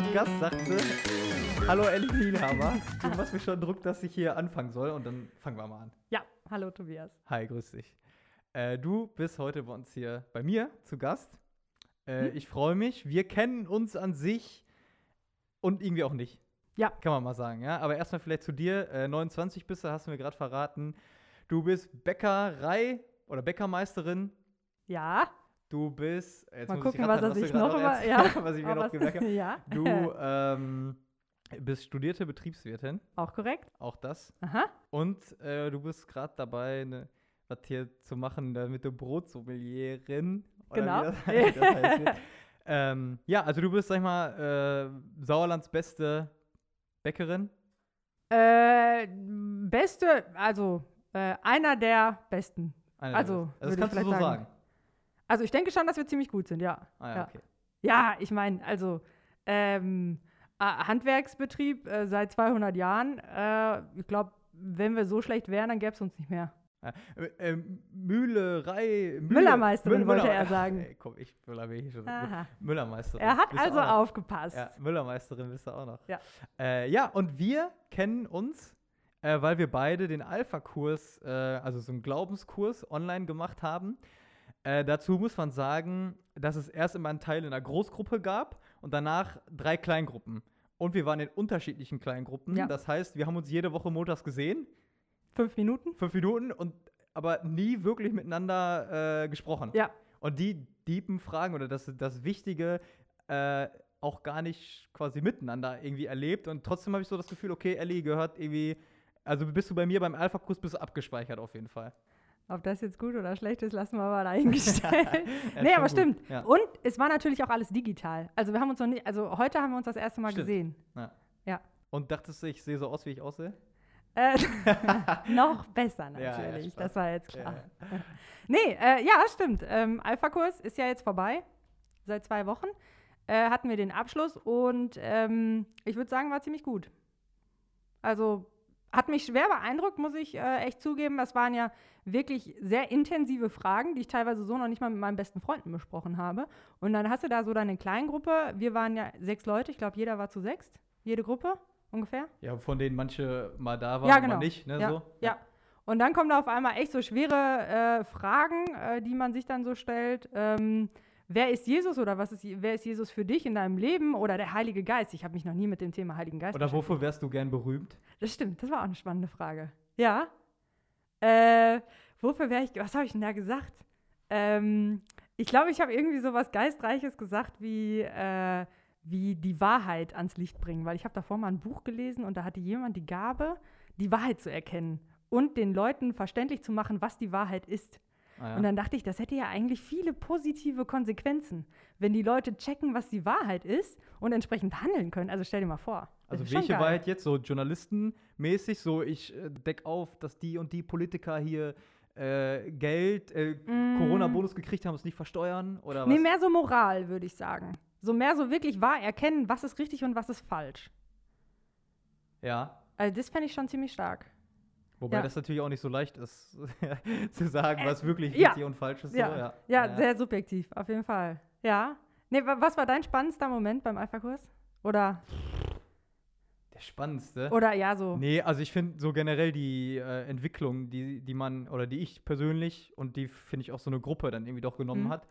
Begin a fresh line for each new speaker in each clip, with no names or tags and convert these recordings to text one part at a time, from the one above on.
Gibt Gast, sagte. Hallo Ellie Nienhammer. Du machst mir schon Druck, dass ich hier anfangen soll und dann fangen wir mal an.
Ja, hallo Tobias.
Hi, grüß dich. Äh, du bist heute bei uns hier bei mir zu Gast. Äh,
Hm?
Ich freue mich. Wir kennen uns an sich und irgendwie auch nicht.
Ja.
Kann man mal sagen, ja. Aber erstmal vielleicht zu dir. Äh, 29 bist du, hast du mir gerade verraten. Du bist Bäckerei oder Bäckermeisterin.
Ja,
Du bist. Jetzt
mal
ich
gucken, was sich
gerade
noch über. Ja,
was ich mir noch
was-
gemerkt habe.
Ja,
Du ähm, bist studierte Betriebswirtin,
auch korrekt.
auch das.
Aha.
Und äh, du bist gerade dabei, ne, was hier zu machen, damit du Brotsommelieren. oder
Genau.
Das, das heißt. ähm, ja, also du bist, sag ich mal, äh, Sauerlands beste Bäckerin.
Äh, beste, also äh, einer der besten.
Eine
Also,
besten. das
ich
kannst du so sagen.
sagen. Also ich denke schon, dass wir ziemlich gut sind, ja.
Ah, ja,
Ja.
okay.
Ja, ich meine, also ähm, äh, Handwerksbetrieb äh, seit 200 Jahren. Äh, ich glaube, wenn wir so schlecht wären, dann gäbe es uns nicht mehr.
Ja, äh, ähm, Mühlerei. Müller-
Müllermeisterin wollte
Müller-
er sagen.
Ey, komm, ich bin ich schon.
Aha.
Müllermeisterin.
Er hat also aufgepasst.
Ja, Müllermeisterin bist du auch noch.
Ja.
Äh, ja, und wir kennen uns, äh, weil wir beide den Alpha-Kurs, äh, also so einen Glaubenskurs online gemacht haben. Äh, dazu muss man sagen, dass es erst immer einen Teil in einer Großgruppe gab und danach drei Kleingruppen. Und wir waren in unterschiedlichen Kleingruppen.
Ja.
Das heißt, wir haben uns jede Woche montags gesehen,
Fünf Minuten?
fünf Minuten, und aber nie wirklich miteinander äh, gesprochen.
Ja.
Und die deepen Fragen oder das, das Wichtige äh, auch gar nicht quasi miteinander irgendwie erlebt. Und trotzdem habe ich so das Gefühl, okay, Ellie gehört irgendwie, also bist du bei mir beim Alpha-Kurs bist du abgespeichert auf jeden Fall.
Ob das jetzt gut oder schlecht ist, lassen wir mal dahingestellt.
Ja,
nee, aber
gut.
stimmt.
Ja.
Und es war natürlich auch alles digital. Also wir haben uns noch nicht, also heute haben wir uns das erste Mal
Stimmt.
gesehen.
Und dachtest du, ich sehe so aus, wie ich aussehe?
Äh, noch besser
Ja, ja,
natürlich. Das war jetzt klar.
Ja.
Nee, äh, ja, stimmt. Ähm, Alpha-Kurs ist ja jetzt vorbei. Seit zwei Wochen äh, hatten wir den Abschluss und ähm, ich würde sagen, war ziemlich gut. Also hat mich schwer beeindruckt, muss ich äh, echt zugeben. Das waren ja wirklich sehr intensive Fragen, die ich teilweise so noch nicht mal mit meinen besten Freunden besprochen habe. Und dann hast du da so deine Kleingruppe. Wir waren ja sechs Leute. Ich glaube, jeder war zu sechst. Jede Gruppe ungefähr.
Ja, von denen manche mal da waren,
Ja,
mal
genau.
nicht, ne?
Ja,
So.
ja. Und dann kommen da auf einmal echt so schwere äh, Fragen, äh, die man sich dann so stellt. Ähm, wer ist Jesus oder was ist, wer ist Jesus für dich in deinem Leben oder der Heilige Geist? Ich habe mich noch nie mit dem Thema Heiligen Geist
Oder wofür wärst du gern berühmt?
Das stimmt, das war auch eine spannende Frage. Ja. Äh, wofür wäre ich, was habe ich denn da gesagt? Ähm, ich glaube, ich habe irgendwie so was Geistreiches gesagt wie, äh, wie die Wahrheit ans Licht bringen, weil ich habe davor mal ein Buch gelesen und da hatte jemand die Gabe, die Wahrheit zu erkennen und den Leuten verständlich zu machen, was die Wahrheit ist.
Ah, ja.
Und dann dachte ich, das hätte ja eigentlich viele positive Konsequenzen, wenn die Leute checken, was die Wahrheit ist und entsprechend handeln können. Also stell dir mal vor.
Also welche. Wahrheit jetzt? So journalistenmäßig, so ich äh, deck auf, dass die und die Politiker hier äh, Geld, äh,
Mm.
Corona-Bonus gekriegt haben, es nicht versteuern? Oder
Nee,
was?
mehr so Moral, würde ich sagen. So mehr so wirklich wahr erkennen, was ist richtig und was ist falsch.
Ja.
Also das fände ich schon ziemlich stark.
Wobei
Ja.
das natürlich auch nicht so leicht ist, zu sagen, was wirklich
ja.
richtig und falsch ist.
Ja.
So, ja.
Ja, sehr subjektiv, auf jeden Fall. Ja. Nee, wa- was war dein spannendster Moment beim Alpha-Kurs? Oder,
Der spannendste.
oder ja, so.
Nee, also ich finde so generell die äh, Entwicklung, die, die man, oder die ich persönlich und die finde ich auch so eine Gruppe dann irgendwie doch genommen
Mhm.
hat.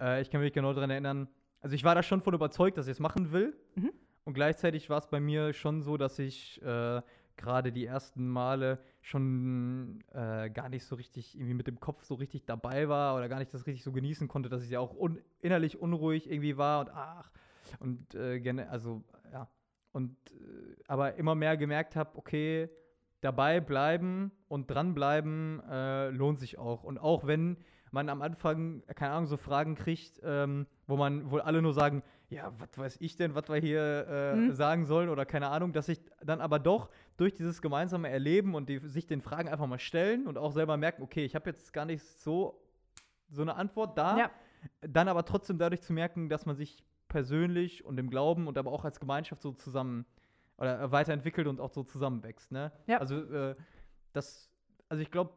Äh, ich kann mich genau daran erinnern, also ich war da schon von überzeugt, dass ich es machen will.
Mhm.
Und gleichzeitig war es bei mir schon so, dass ich äh, gerade die ersten Male schon äh, gar nicht so richtig irgendwie mit dem Kopf so richtig dabei war oder gar nicht das richtig so genießen konnte, dass ich ja auch un innerlich unruhig irgendwie war und ach und äh, gerne, also ja und äh, aber immer mehr gemerkt habe, okay, dabei bleiben und dranbleiben äh, lohnt sich auch. Und auch wenn man am Anfang, keine Ahnung, so Fragen kriegt, ähm, wo man, wo alle nur sagen, ja, was weiß ich denn, was wir hier äh,
Mhm.
sagen sollen oder keine Ahnung, dass sich dann aber doch durch dieses gemeinsame Erleben und die, sich den Fragen einfach mal stellen und auch selber merken, okay, ich habe jetzt gar nicht so, so eine Antwort da,
Ja.
dann aber trotzdem dadurch zu merken, dass man sich persönlich und im Glauben und aber auch als Gemeinschaft so zusammen oder äh, weiterentwickelt und auch so zusammenwächst. Ne?
Ja.
Also äh, das, also ich glaube,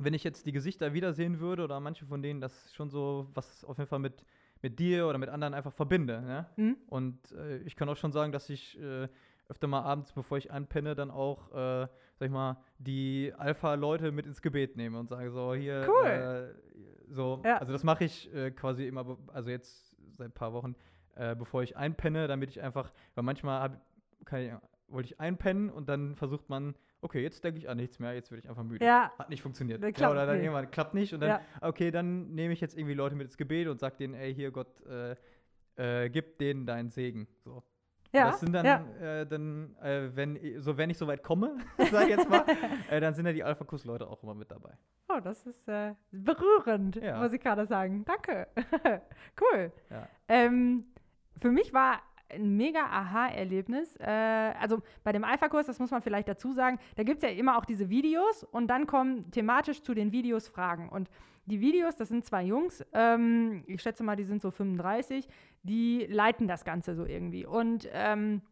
wenn ich jetzt die Gesichter wiedersehen würde oder manche von denen, das ist schon so, was auf jeden Fall mit, mit dir oder mit anderen einfach verbinde. Ne?
Mhm.
Und äh, ich kann auch schon sagen, dass ich äh, öfter mal abends, bevor ich einpenne, dann auch, äh, sag ich mal, die Alpha-Leute mit ins Gebet nehme und sage so, hier,
Cool.
äh, so,
Ja.
also das mache ich äh, quasi immer, also jetzt seit ein paar Wochen, äh, bevor ich einpenne, damit ich einfach, weil manchmal hab, ich, wollte ich einpennen und dann versucht man, okay, jetzt denke ich an nichts mehr, jetzt werde ich einfach müde.
Ja,
Hat nicht funktioniert.
Das
Ja,
klappt
oder dann
nicht.
irgendwann klappt nicht und dann,
Ja.
okay, dann nehme ich jetzt irgendwie Leute mit ins Gebet und sag denen, ey, hier Gott, äh, äh, gib denen deinen Segen. So.
Ja.
Das sind dann,
ja.
äh, dann äh, wenn, so, wenn ich so weit komme, sag ich jetzt mal, äh, dann sind ja die Alpha-Kurs-Leute auch immer mit dabei.
Oh, das ist äh, berührend,
Ja.
muss ich gerade sagen. Danke. cool.
Ja.
Ähm, für mich war ein mega Aha-Erlebnis. Äh, also bei dem Alpha-Kurs, das muss man vielleicht dazu sagen, da gibt es ja immer auch diese Videos und dann kommen thematisch zu den Videos Fragen. Und die Videos, das sind zwei Jungs, ähm, ich schätze mal, die sind so 35, die leiten das Ganze so irgendwie. Und ähm,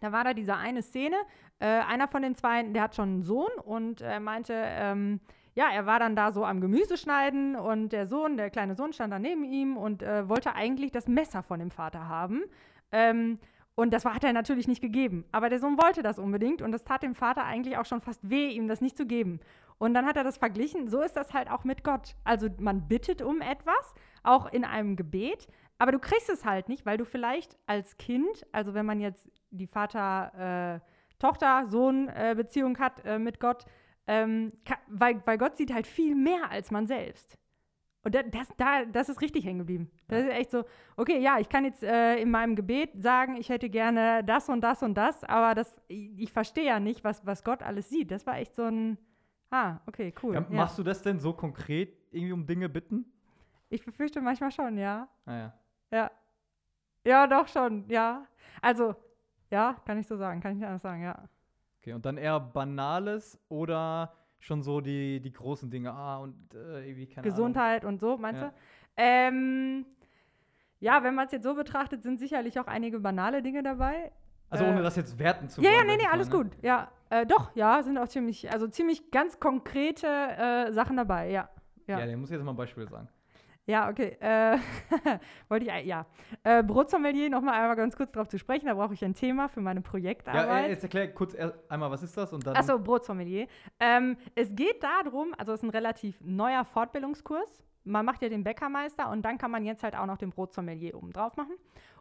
da war da diese eine Szene, äh, einer von den zwei, der hat schon einen Sohn und äh, meinte, ähm, ja, er war dann da so am Gemüse schneiden und der Sohn, der kleine Sohn stand da neben ihm und äh, wollte eigentlich das Messer von dem Vater haben. Ähm, und das hat er natürlich nicht gegeben. Aber der Sohn wollte das unbedingt und das tat dem Vater eigentlich auch schon fast weh, ihm das nicht zu geben. Und dann hat er das verglichen. So ist das halt auch mit Gott. Also man bittet um etwas, auch in einem Gebet, aber du kriegst es halt nicht, weil du vielleicht als Kind, also wenn man jetzt die Vater-Tochter-Sohn-Beziehung hat äh, mit Gott, ähm, ka- weil, weil Gott sieht halt viel mehr als man selbst. Und da, das, da, das ist richtig hängen geblieben. Das ist echt so, okay, ja, ich kann jetzt äh, in meinem Gebet sagen, ich hätte gerne das und das und das, aber das, ich, ich verstehe ja nicht, was, was Gott alles sieht. Das war echt so ein, ah, okay, cool.
Ja,
Ja,
Machst du das denn so konkret irgendwie um Dinge bitten?
Ich befürchte manchmal schon, ja.
Naja.
Ja. Ja, doch schon, ja. Also, ja, kann ich so sagen, kann ich nicht anders sagen, ja.
Okay, und dann eher Banales oder schon so die, die großen Dinge? Ah, und äh, irgendwie keine
Gesundheit und so, meinst
Ja.
du? Ähm, ja, wenn man es jetzt so betrachtet, sind sicherlich auch einige banale Dinge dabei.
Also ohne
äh,
das jetzt werten zu
Ja,
wollen.
ja, nee,
sag
nee,
ich
alles
ne?
gut. Ja, äh, doch, ja, sind auch ziemlich, also ziemlich ganz konkrete äh, Sachen dabei, ja. Ja.
Ja, der muss jetzt mal ein Beispiel sagen.
Ja, okay. Äh, wollte ich, ja. Äh, Brotsommelier, nochmal einmal ganz kurz drauf zu sprechen, da brauche ich ein Thema für meine
Ja,
Projektarbeit.
äh, jetzt erklär kurz einmal, was ist das und dann.
Achso, Brotsommelier. Ähm, es geht darum, also es ist ein relativ neuer Fortbildungskurs. Man macht ja den Bäckermeister und dann kann man jetzt halt auch noch den Brotsommelier oben drauf machen.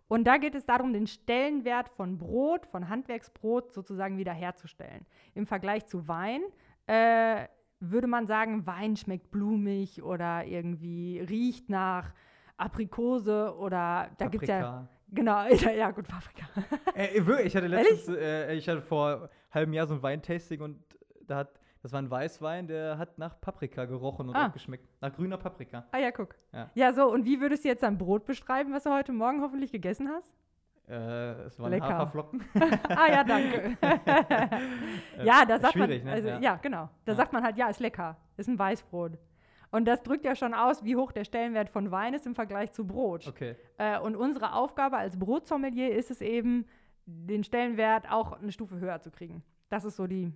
Und da geht es darum, den Stellenwert von Brot, von Handwerksbrot sozusagen wiederherzustellen. Im Vergleich zu Wein äh, würde man sagen, Wein schmeckt blumig oder irgendwie riecht nach Aprikose oder da gibt es ja. Genau, ja, gut, Paprika.
Äh, wirklich, ich hatte letztens, äh, ich hatte vor einem halben Jahr so ein Weintasting und da hat, das war ein Weißwein, der hat nach Paprika gerochen und
Ah.
auch geschmeckt. Nach grüner Paprika.
Ah ja, guck.
Ja.
Ja. so, und wie würdest du jetzt dein Brot beschreiben, was du heute Morgen hoffentlich gegessen hast?
Äh, es waren
Lecker.
Haferflocken.
ah ja, danke. ja, da sagt
schwierig,
man,
ne?
also,
Ja.
ja. genau. Da
Ja.
sagt man halt, ja, ist lecker, ist ein Weißbrot. Und das drückt ja schon aus, wie hoch der Stellenwert von Wein ist im Vergleich zu Brot.
Okay.
Äh, und unsere Aufgabe als Brotsommelier ist es eben, den Stellenwert auch eine Stufe höher zu kriegen. Das ist so die,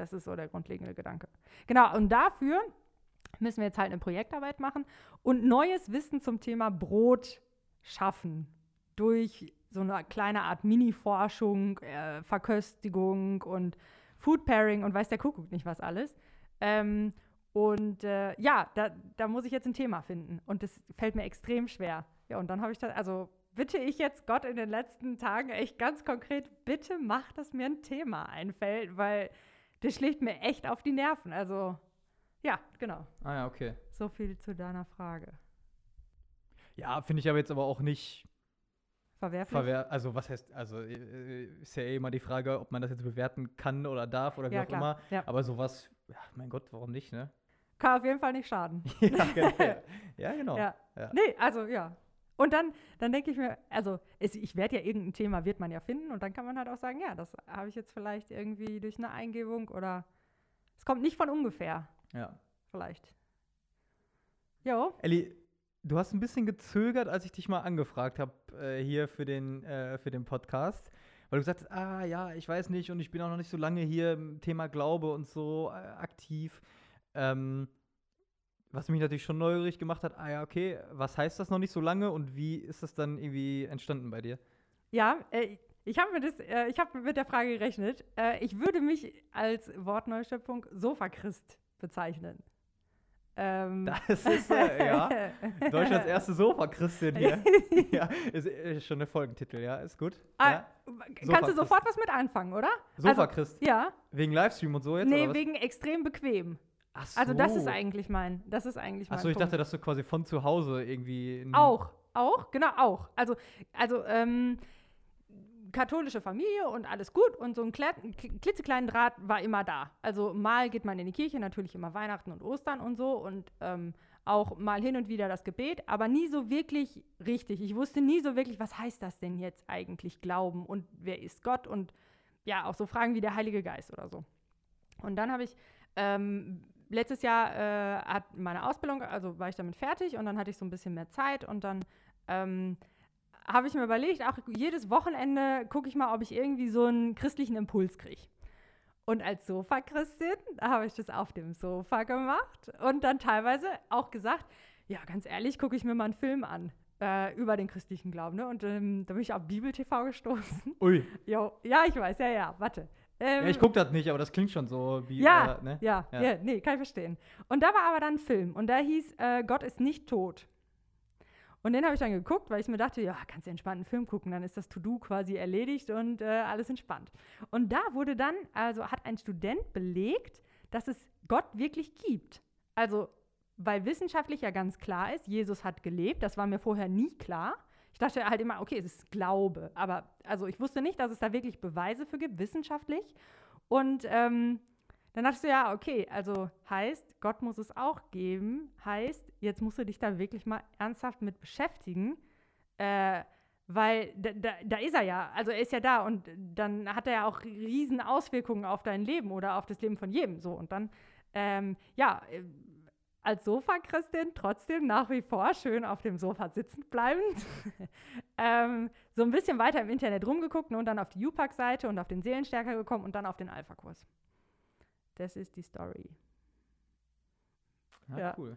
das ist so der grundlegende Gedanke. Genau, und dafür müssen wir jetzt halt eine Projektarbeit machen und neues Wissen zum Thema Brot schaffen. Durch so eine kleine Art Mini-Forschung, äh, Verköstigung und Food Pairing und weiß der Kuckuck nicht was alles. Ähm, und äh, ja, da, da muss ich jetzt ein Thema finden. Und das fällt mir extrem schwer. Ja, und dann habe ich das, also bitte ich jetzt Gott in den letzten Tagen echt ganz konkret, bitte mach, dass mir ein Thema einfällt, weil das schlägt mir echt auf die Nerven. Also, ja, genau.
Ah ja, okay.
So viel zu deiner Frage.
Ja, finde ich aber jetzt aber auch nicht
Verwerflich?
verwehr. Also was heißt, also äh, ist ja eh immer die Frage, ob man das jetzt bewerten kann oder darf oder wie
ja,
auch
klar.
immer.
Ja.
Aber sowas, ja, mein Gott, warum nicht, ne?
Kann auf jeden Fall nicht schaden.
ja, genau. ja, genau.
Ja.
Ja.
Nee, also ja. Und dann, dann denke ich mir, also es, ich werde ja irgendein Thema, wird man ja finden und dann kann man halt auch sagen, ja, das habe ich jetzt vielleicht irgendwie durch eine Eingebung oder es kommt nicht von ungefähr,
ja.
vielleicht. Jo,
Elli, du hast ein bisschen gezögert, als ich dich mal angefragt habe äh, hier für den, äh, für den Podcast. Weil du gesagt hast, ah ja, ich weiß nicht und ich bin auch noch nicht so lange hier im Thema Glaube und so äh, aktiv. Ähm, was mich natürlich schon neugierig gemacht hat, ah ja, okay, was heißt das noch nicht so lange und wie ist das dann irgendwie entstanden bei dir?
Ja, äh, ich habe mit, äh, ich hab mit der Frage gerechnet. Äh, ich würde mich als Wortneuschöpfung Sofachrist bezeichnen.
Ähm. Das ist, äh, ja, Deutschlands erste Sofa-Christin hier. ja, ist, ist, schon der Folgentitel, ja, ist gut.
Ah, ja. Kannst du sofort was mit anfangen, oder?
Sofa-Christ?
Also, ja.
Wegen Livestream und so jetzt?
Nee, wegen extrem bequem. Ach so. Also das ist eigentlich mein, das ist eigentlich mein
Ach so, ich dachte, dass du quasi von zu Hause irgendwie
Auch, auch, genau, auch. Also, also, ähm, katholische Familie und alles gut und so ein klitzekleinen Draht war immer da. Also mal geht man in die Kirche, natürlich immer Weihnachten und Ostern und so und ähm, auch mal hin und wieder das Gebet, aber nie so wirklich richtig. Ich wusste nie so wirklich, was heißt das denn jetzt eigentlich Glauben und wer ist Gott und ja, auch so Fragen wie der Heilige Geist oder so. Und dann habe ich ähm, letztes Jahr äh, hat meine Ausbildung, also war ich damit fertig und dann hatte ich so ein bisschen mehr Zeit und dann ähm, habe ich mir überlegt, auch jedes Wochenende gucke ich mal, ob ich irgendwie so einen christlichen Impuls kriege. Und als Sofa-Christin habe ich das auf dem Sofa gemacht und dann teilweise auch gesagt, ja, ganz ehrlich, gucke ich mir mal einen Film an äh, über den christlichen Glauben. Ne? Und ähm, da bin ich auf Bibel-TV gestoßen.
Ui.
Jo, ja, ich weiß, ja, ja, warte.
Ähm, ja, ich gucke das nicht, aber das klingt schon so wie.
Ja,
äh, ne?
ja, ja, ja, nee, kann ich verstehen. Und da war aber dann ein Film und da hieß äh, Gott ist nicht tot. Und den habe ich dann geguckt, weil ich mir dachte, ja, kannst du entspannt einen Film gucken, dann ist das To-Do quasi erledigt und äh, alles entspannt. Und da wurde dann, also hat ein Student belegt, dass es Gott wirklich gibt. Also, weil wissenschaftlich ja ganz klar ist, Jesus hat gelebt, das war mir vorher nie klar. Ich dachte halt immer, okay, es ist Glaube, aber also ich wusste nicht, dass es da wirklich Beweise für gibt, wissenschaftlich. Und ähm, dann dachtest du ja, okay, also heißt, Gott muss es auch geben, heißt, jetzt musst du dich da wirklich mal ernsthaft mit beschäftigen, äh, weil da, da, da, ist er ja, also er ist ja da. Und dann hat er ja auch riesen Auswirkungen auf dein Leben oder auf das Leben von jedem. So und dann, ähm, ja, äh, als Sofa-Christin trotzdem nach wie vor schön auf dem Sofa sitzend bleibend. ähm, so ein bisschen weiter im Internet rumgeguckt ne, und dann auf die UPAC-Seite und auf den Seelenstärker gekommen und dann auf den Alpha-Kurs. Das ist die Story.
Ja, ja. cool.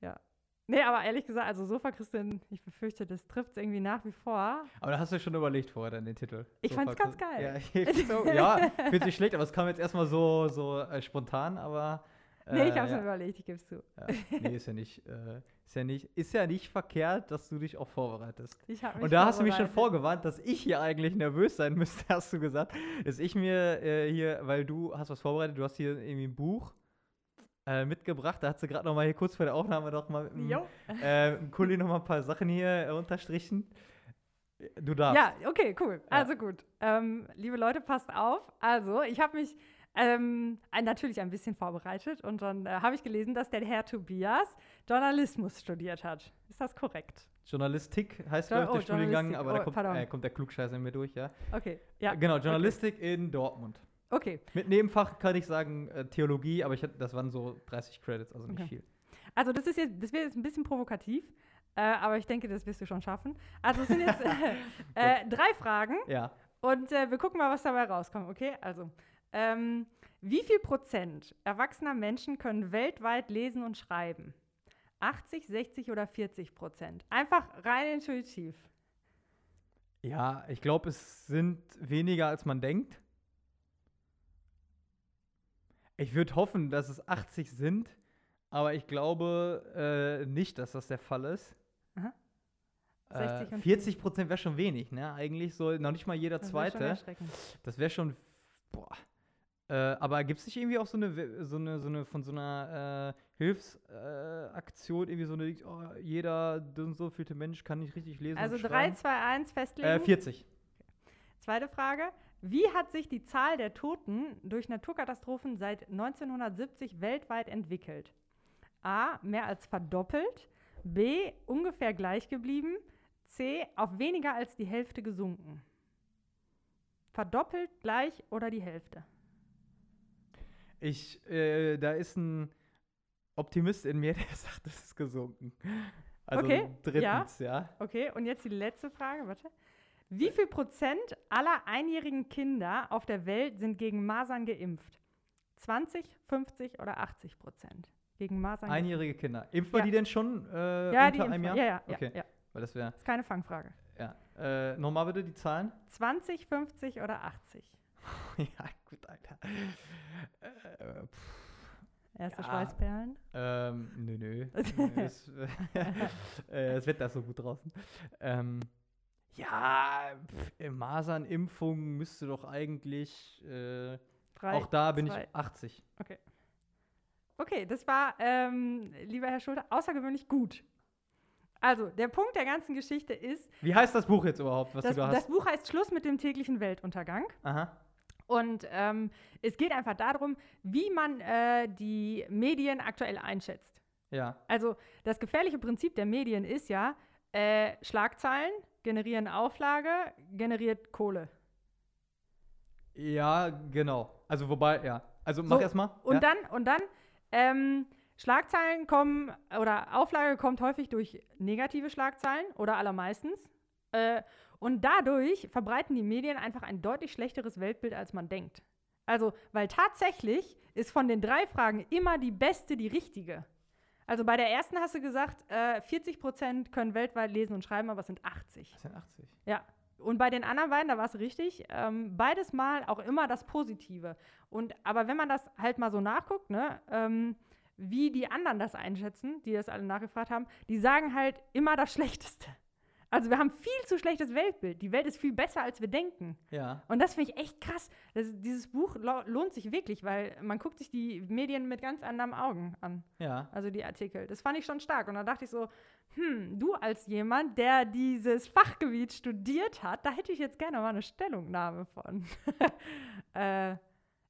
Ja. Nee, aber ehrlich gesagt, also Sofa-Christin, ich befürchte, das trifft es irgendwie nach wie vor.
Aber da hast du schon überlegt vorher dann den Titel.
Ich fand es ganz geil.
Ja, so, ja fühlt sich schlecht, aber es kam jetzt erstmal so, so äh, spontan, aber.
Äh, nee, ich hab's ja. mir überlegt, ich gebe es zu.
Ja, nee, ist ja nicht. Äh, ist ja, nicht, ist ja nicht verkehrt, dass du dich auch vorbereitest.
Ich mich
Und da hast du mich schon vorgewarnt, dass ich hier eigentlich nervös sein müsste, hast du gesagt. Dass ich mir äh, hier, weil du hast was vorbereitet, du hast hier irgendwie ein Buch äh, mitgebracht. Da hat sie gerade noch mal hier kurz vor der Aufnahme noch mal mit dem äh, Kuli noch mal ein paar Sachen hier äh, unterstrichen. Du darfst.
Ja, okay, cool. Ja. Also gut. Ähm, liebe Leute, passt auf. Also, ich habe mich ähm, natürlich ein bisschen vorbereitet und dann äh, habe ich gelesen, dass der Herr Tobias Journalismus studiert hat. Ist das korrekt?
Journalistik heißt jo oh, der Studiengang, aber oh, da kommt, äh, kommt, der Klugscheißer in mir durch, ja.
Okay, ja.
Genau, Journalistik okay. in Dortmund.
Okay.
Mit Nebenfach kann ich sagen äh, Theologie, aber ich hatte, das waren so 30 Credits, also nicht okay. viel.
Also das ist jetzt, das wird jetzt ein bisschen provokativ, äh, aber ich denke, das wirst du schon schaffen. Also es sind jetzt äh, drei Fragen.
Ja.
Und äh, wir gucken mal, was dabei rauskommt, okay? Also ähm, wie viel Prozent erwachsener Menschen können weltweit lesen und schreiben? 80, 60 oder 40 Prozent? Einfach rein intuitiv.
Ja, ich glaube, es sind weniger, als man denkt. Ich würde hoffen, dass es 80 sind, aber ich glaube äh, nicht, dass das der Fall ist. Aha. 60 äh, 40 Prozent wäre schon wenig, ne? Eigentlich so noch nicht mal jeder das Zweite. Das wäre schon, boah. Äh, aber gibt es nicht irgendwie auch so eine, so eine, so eine von so einer äh, Hilfsaktion, irgendwie so eine, oh, jeder so vielte Mensch kann nicht richtig lesen?
Also 3, 2, 1 festlegen?
Äh, 40.
Zweite Frage. Wie hat sich die Zahl der Toten durch Naturkatastrophen seit 1970 weltweit entwickelt? A. Mehr als verdoppelt. B. Ungefähr gleich geblieben. C. Auf weniger als die Hälfte gesunken. Verdoppelt, gleich oder die Hälfte?
Ich, äh, da ist ein Optimist in mir, der sagt, das ist gesunken. Also okay, drittens, ja. ja.
Okay, und jetzt die letzte Frage, warte. Wie viel Prozent aller einjährigen Kinder auf der Welt sind gegen Masern geimpft? 20, 50 oder 80 Prozent gegen Masern.
Einjährige Kinder. Impft man
Ja.
die denn schon äh,
ja,
unter
die
einem Jahr?
Ja, ja,
Okay.
ja, ja.
Weil das wäre,
Ist keine Fangfrage.
ja. Äh, Nochmal bitte die Zahlen.
20, 50 oder 80?
ja, gut, Alter. Äh,
Erste
Ja.
Schweißperlen?
ähm, nö, nö. Es, äh, das Wetter ist so gut draußen. Ähm, ja, Masernimpfung müsste doch eigentlich, äh,
Drei,
auch da bin
zwei.
ich 80.
Okay, das war, ähm, lieber Herr Schulte, außergewöhnlich gut. Also, der Punkt der ganzen Geschichte ist,
Wie heißt das Buch jetzt überhaupt, was
das,
du da
das
hast?
Buch heißt Schluss mit dem täglichen Weltuntergang.
Aha.
Und ähm, es geht einfach darum, wie man äh, die Medien aktuell einschätzt.
Ja.
Also das gefährliche Prinzip der Medien ist ja, äh, Schlagzeilen generieren Auflage, generiert Kohle.
Ja, genau. Also wobei, ja. Also mach
So,
erst mal.
Und
ja?
dann, und dann, ähm, Schlagzeilen kommen, oder Auflage kommt häufig durch negative Schlagzeilen oder allermeistens. Äh, und dadurch verbreiten die Medien einfach ein deutlich schlechteres Weltbild, als man denkt. Also, weil tatsächlich ist von den drei Fragen immer die beste die richtige. Also bei der ersten hast du gesagt, äh, 40 Prozent können weltweit lesen und schreiben, aber es sind 80.
Das sind 80.
Ja. Und bei den anderen beiden, da war es richtig, ähm, beides Mal auch immer das Positive. Und aber wenn man das halt mal so nachguckt, ne, ähm, wie die anderen das einschätzen, die das alle nachgefragt haben, die sagen halt immer das Schlechteste. Also wir haben viel zu schlechtes Weltbild. Die Welt ist viel besser, als wir denken.
Ja.
Und das finde ich echt krass. Das, dieses Buch lo- lohnt sich wirklich, weil man guckt sich die Medien mit ganz anderen Augen an.
Ja.
Also die Artikel. Das fand ich schon stark. Und da dachte ich so, hm, du als jemand, der dieses Fachgebiet studiert hat, da hätte ich jetzt gerne mal eine Stellungnahme von. äh,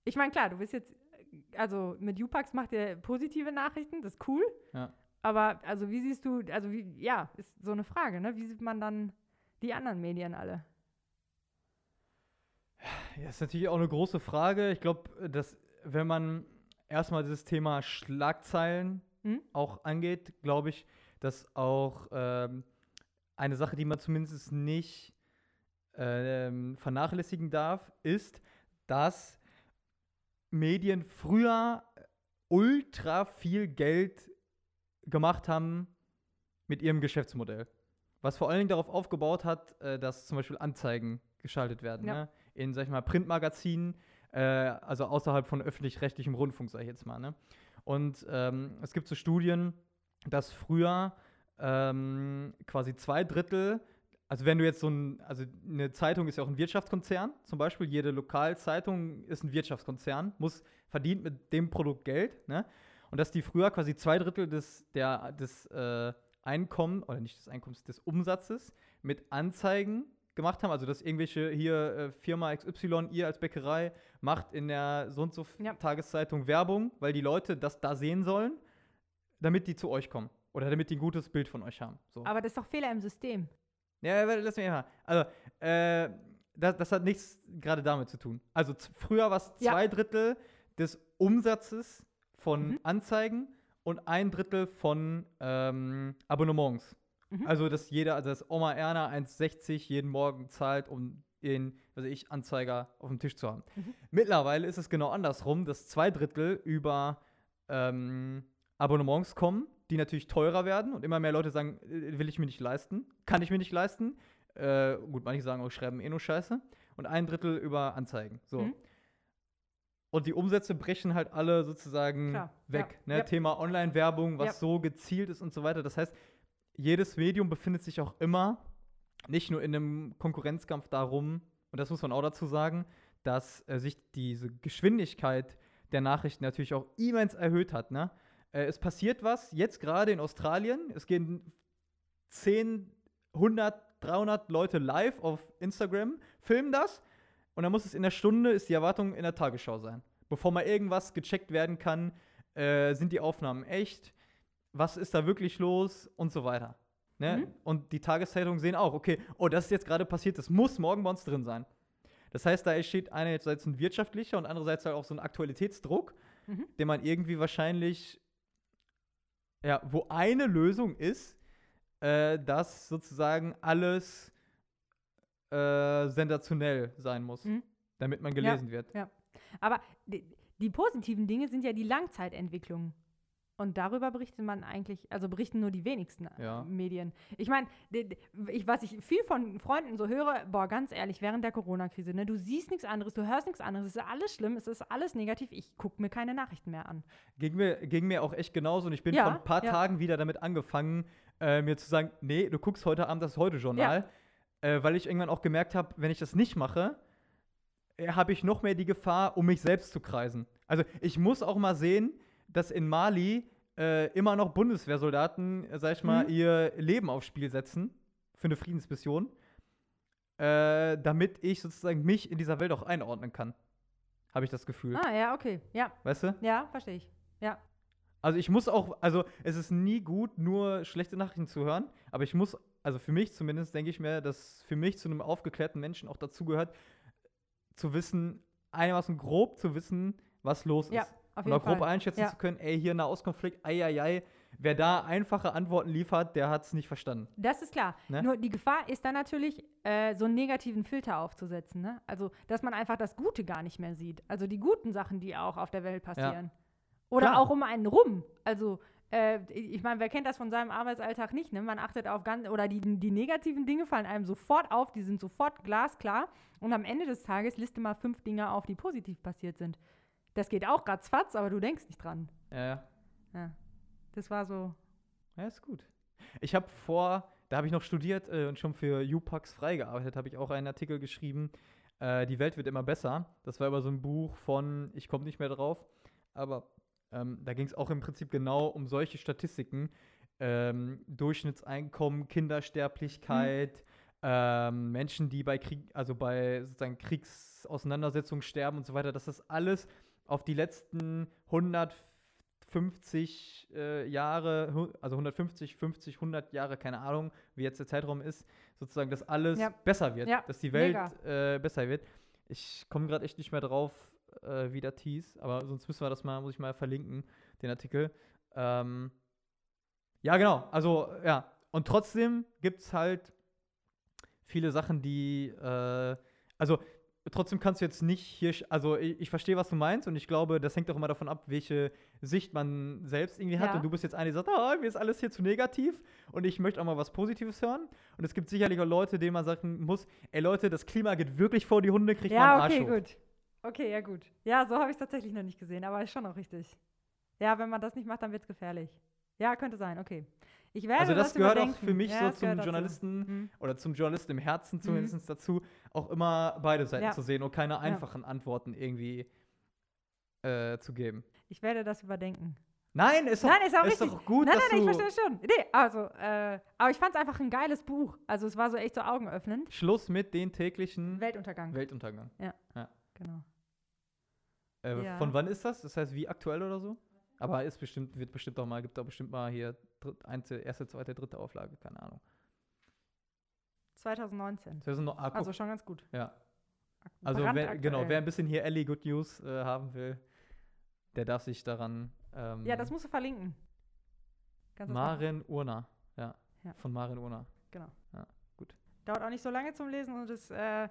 ich meine, klar, du bist jetzt, also mit Upax macht ihr positive Nachrichten, das ist cool.
Ja.
Aber also wie siehst du, also wie, ja, ist so eine Frage, ne? Wie sieht man dann die anderen Medien alle?
Ja, ist natürlich auch eine große Frage. Ich glaube, dass wenn man erstmal dieses Thema Schlagzeilen
Hm?
auch angeht, glaube ich, dass auch ähm, eine Sache, die man zumindest nicht ähm, vernachlässigen darf, ist, dass Medien früher ultra viel Geld gemacht haben mit ihrem Geschäftsmodell. Was vor allen Dingen darauf aufgebaut hat, äh, dass zum Beispiel Anzeigen geschaltet werden.
Ja.
Ne? In, sag ich mal, Printmagazinen, äh, also außerhalb von öffentlich-rechtlichem Rundfunk, sag ich jetzt mal. Ne? Und ähm, es gibt so Studien, dass früher ähm, quasi zwei Drittel, also wenn du jetzt so ein, also eine Zeitung ist ja auch ein Wirtschaftskonzern, zum Beispiel jede Lokalzeitung ist ein Wirtschaftskonzern, muss verdient mit dem Produkt Geld, ne? Und dass die früher quasi zwei Drittel des, der, des äh, Einkommen, oder nicht des Einkommens, des Umsatzes mit Anzeigen gemacht haben. Also, dass irgendwelche hier äh, Firma XY, ihr als Bäckerei, macht in der so und so
Ja.
Tageszeitung Werbung, weil die Leute das da sehen sollen, damit die zu euch kommen. Oder damit die ein gutes Bild von euch haben. So.
Aber das ist doch Fehler im System.
Ja, lass mich mal. Also, äh, das, das hat nichts gerade damit zu tun. Also, früher war es
Ja.
zwei Drittel des Umsatzes von
Mhm.
Anzeigen und ein Drittel von ähm, Abonnements.
Mhm.
Also, dass jeder, also dass Oma Erna 1,60 jeden Morgen zahlt, um den, weiß ich, Anzeiger auf dem Tisch zu haben.
Mhm.
Mittlerweile ist es genau andersrum, dass zwei Drittel über ähm, Abonnements kommen, die natürlich teurer werden und immer mehr Leute sagen, äh, will ich mir nicht leisten, kann ich mir nicht leisten. Äh, gut, manche sagen auch, schreiben eh nur Scheiße. Und ein Drittel über Anzeigen. So.
Mhm.
Und die Umsätze brechen halt alle sozusagen
Klar,
weg.
ja,
Ne?
ja.
Thema Online-Werbung, was
Ja.
so gezielt ist und so weiter. Das heißt, jedes Medium befindet sich auch immer nicht nur in einem Konkurrenzkampf darum, und das muss man auch dazu sagen, dass äh, sich diese Geschwindigkeit der Nachrichten natürlich auch immens erhöht hat. Ne? Äh, es passiert was, jetzt gerade in Australien, es gehen 10, 100, 300 Leute live auf Instagram, filmen das und dann muss es in der Stunde, ist die Erwartung in der Tagesschau sein. Bevor mal irgendwas gecheckt werden kann, äh, sind die Aufnahmen echt, was ist da wirklich los und so weiter. Ne?
Mhm.
Und die Tageszeitungen sehen auch, okay, oh, das ist jetzt gerade passiert, das muss morgen bei uns drin sein. Das heißt, da entsteht einerseits ein wirtschaftlicher und andererseits halt auch so ein Aktualitätsdruck,
Mhm.
den man irgendwie wahrscheinlich, ja, wo eine Lösung ist, äh, dass sozusagen alles äh, sensationell sein muss,
Mhm.
damit man gelesen wird.
Aber die, die positiven Dinge sind ja die Langzeitentwicklung. Und darüber berichtet man eigentlich, also berichten nur die wenigsten äh,
Ja.
Medien. Ich meine, ich, was ich viel von Freunden so höre, boah, ganz ehrlich, während der Corona-Krise, ne, du siehst nichts anderes, du hörst nichts anderes, es ist alles schlimm, es ist alles negativ, ich gucke mir keine Nachrichten mehr an.
Ging mir, ging mir auch echt genauso. Und ich bin
Ja,
vor ein paar
ja.
Tagen wieder damit angefangen, äh, mir zu sagen, nee, du guckst heute Abend das Heute-Journal. Äh, weil ich irgendwann auch gemerkt habe, wenn ich das nicht mache, äh, habe ich noch mehr die Gefahr, um mich selbst zu kreisen. Also ich muss auch mal sehen, dass in Mali äh, immer noch Bundeswehrsoldaten, äh, sag ich mal,
Mhm.
ihr Leben aufs Spiel setzen für eine Friedensmission, äh, damit ich sozusagen mich in dieser Welt auch einordnen kann. Habe ich das Gefühl.
Ah, ja, okay. Ja,
Weißt du?
ja, verstehe ich. Ja.
Also ich muss auch, also es ist nie gut, nur schlechte Nachrichten zu hören, aber ich muss, also für mich zumindest denke ich mir, dass für mich zu einem aufgeklärten Menschen auch dazu gehört, zu wissen, einigermaßen grob zu wissen, was los
Ja,
ist.
auf
Und
jeden
auch grob
Fall.
einschätzen
Ja.
zu können, ey, hier Nahostkonflikt, ei, ei, ei, wer da einfache Antworten liefert, der hat es nicht verstanden.
Das ist klar.
Ne?
Nur die Gefahr ist dann natürlich, äh, so einen negativen Filter aufzusetzen. Ne? Also, dass man einfach das Gute gar nicht mehr sieht. Also die guten Sachen, die auch auf der Welt passieren. Oder
Klar.
auch um einen rum. Also, äh, ich meine, wer kennt das von seinem Arbeitsalltag nicht? Ne? Man achtet auf ganz, oder die, die negativen Dinge fallen einem sofort auf, die sind sofort glasklar. Und am Ende des Tages liste mal fünf Dinge auf, die positiv passiert sind. Das geht auch ratzfatz, aber du denkst nicht dran.
Ja, ja.
Ja. Das war so.
Ja, ist gut. Ich habe vor, da habe ich noch studiert äh, und schon für UPAX freigearbeitet, habe ich auch einen Artikel geschrieben, äh, Die Welt wird immer besser. Das war über so ein Buch von, ich komme nicht mehr drauf, aber ähm, da ging es auch im Prinzip genau um solche Statistiken. Ähm, Durchschnittseinkommen, Kindersterblichkeit, ähm, Menschen, die bei Krieg, also bei sozusagen Kriegsauseinandersetzungen sterben und so weiter, dass das alles auf die letzten 150 äh, Jahre, also 150, 50, 100 Jahre, keine Ahnung, wie jetzt der Zeitraum ist, sozusagen, dass alles
Ja.
besser wird,
Ja,
dass die Welt äh, besser wird. Ich komme gerade echt nicht mehr drauf, äh, wie das hieß, aber sonst müssen wir das mal, muss ich mal verlinken, den Artikel. Ähm, ja, genau, also ja, und trotzdem gibt es halt viele Sachen, die, äh, also trotzdem kannst du jetzt nicht hier, also ich, ich verstehe, was du meinst und ich glaube, das hängt auch immer davon ab, welche Sicht man selbst irgendwie hat
Ja.
und du bist jetzt eine, die sagt, ah, mir ist alles hier zu negativ und ich möchte auch mal was Positives hören und es gibt sicherlich auch Leute, denen man sagen muss, ey Leute, das Klima geht wirklich vor die Hunde, kriegt
Ja,
einen Arsch
okay,
hoch.
gut. Okay, ja, gut. Ja, so habe ich es tatsächlich noch nicht gesehen, aber ist schon auch richtig. Ja, wenn man das nicht macht, dann wird es gefährlich. Ja, könnte sein, okay. Ich werde
Also das,
das
gehört auch
überdenken.
für mich
ja,
so zum. Journalisten
Mhm.
oder zum Journalisten im Herzen
Mhm.
zumindest dazu, auch immer beide Seiten
Ja.
zu sehen und keine einfachen Antworten irgendwie äh, zu geben.
Ich werde das überdenken.
Nein, ist doch,
Nein, ist auch
ist
richtig.
doch gut,
nein,
dass
nein, ich verstehe das schon. Nee, also, äh, aber ich fand es einfach ein geiles Buch. Also es war so echt so augenöffnend.
Schluss mit den täglichen
Weltuntergang.
Weltuntergang.
genau.
Äh,
Ja.
Von wann ist das? Das heißt, wie aktuell oder so? Aber ist bestimmt, wird bestimmt auch mal, gibt auch bestimmt mal hier dritt, einzel, erste, zweite, dritte Auflage, keine Ahnung.
2019.
Das ist noch, ah,
Also schon ganz gut.
ja. Also wer, genau, wer ein bisschen hier Ellie Good News äh, haben will, der darf sich daran ähm,
Ja, das musst du verlinken. Kannst?
Maren Urner, ja,
Ja.
Von Maren Urner.
Dauert auch nicht so lange zum Lesen und es, äh,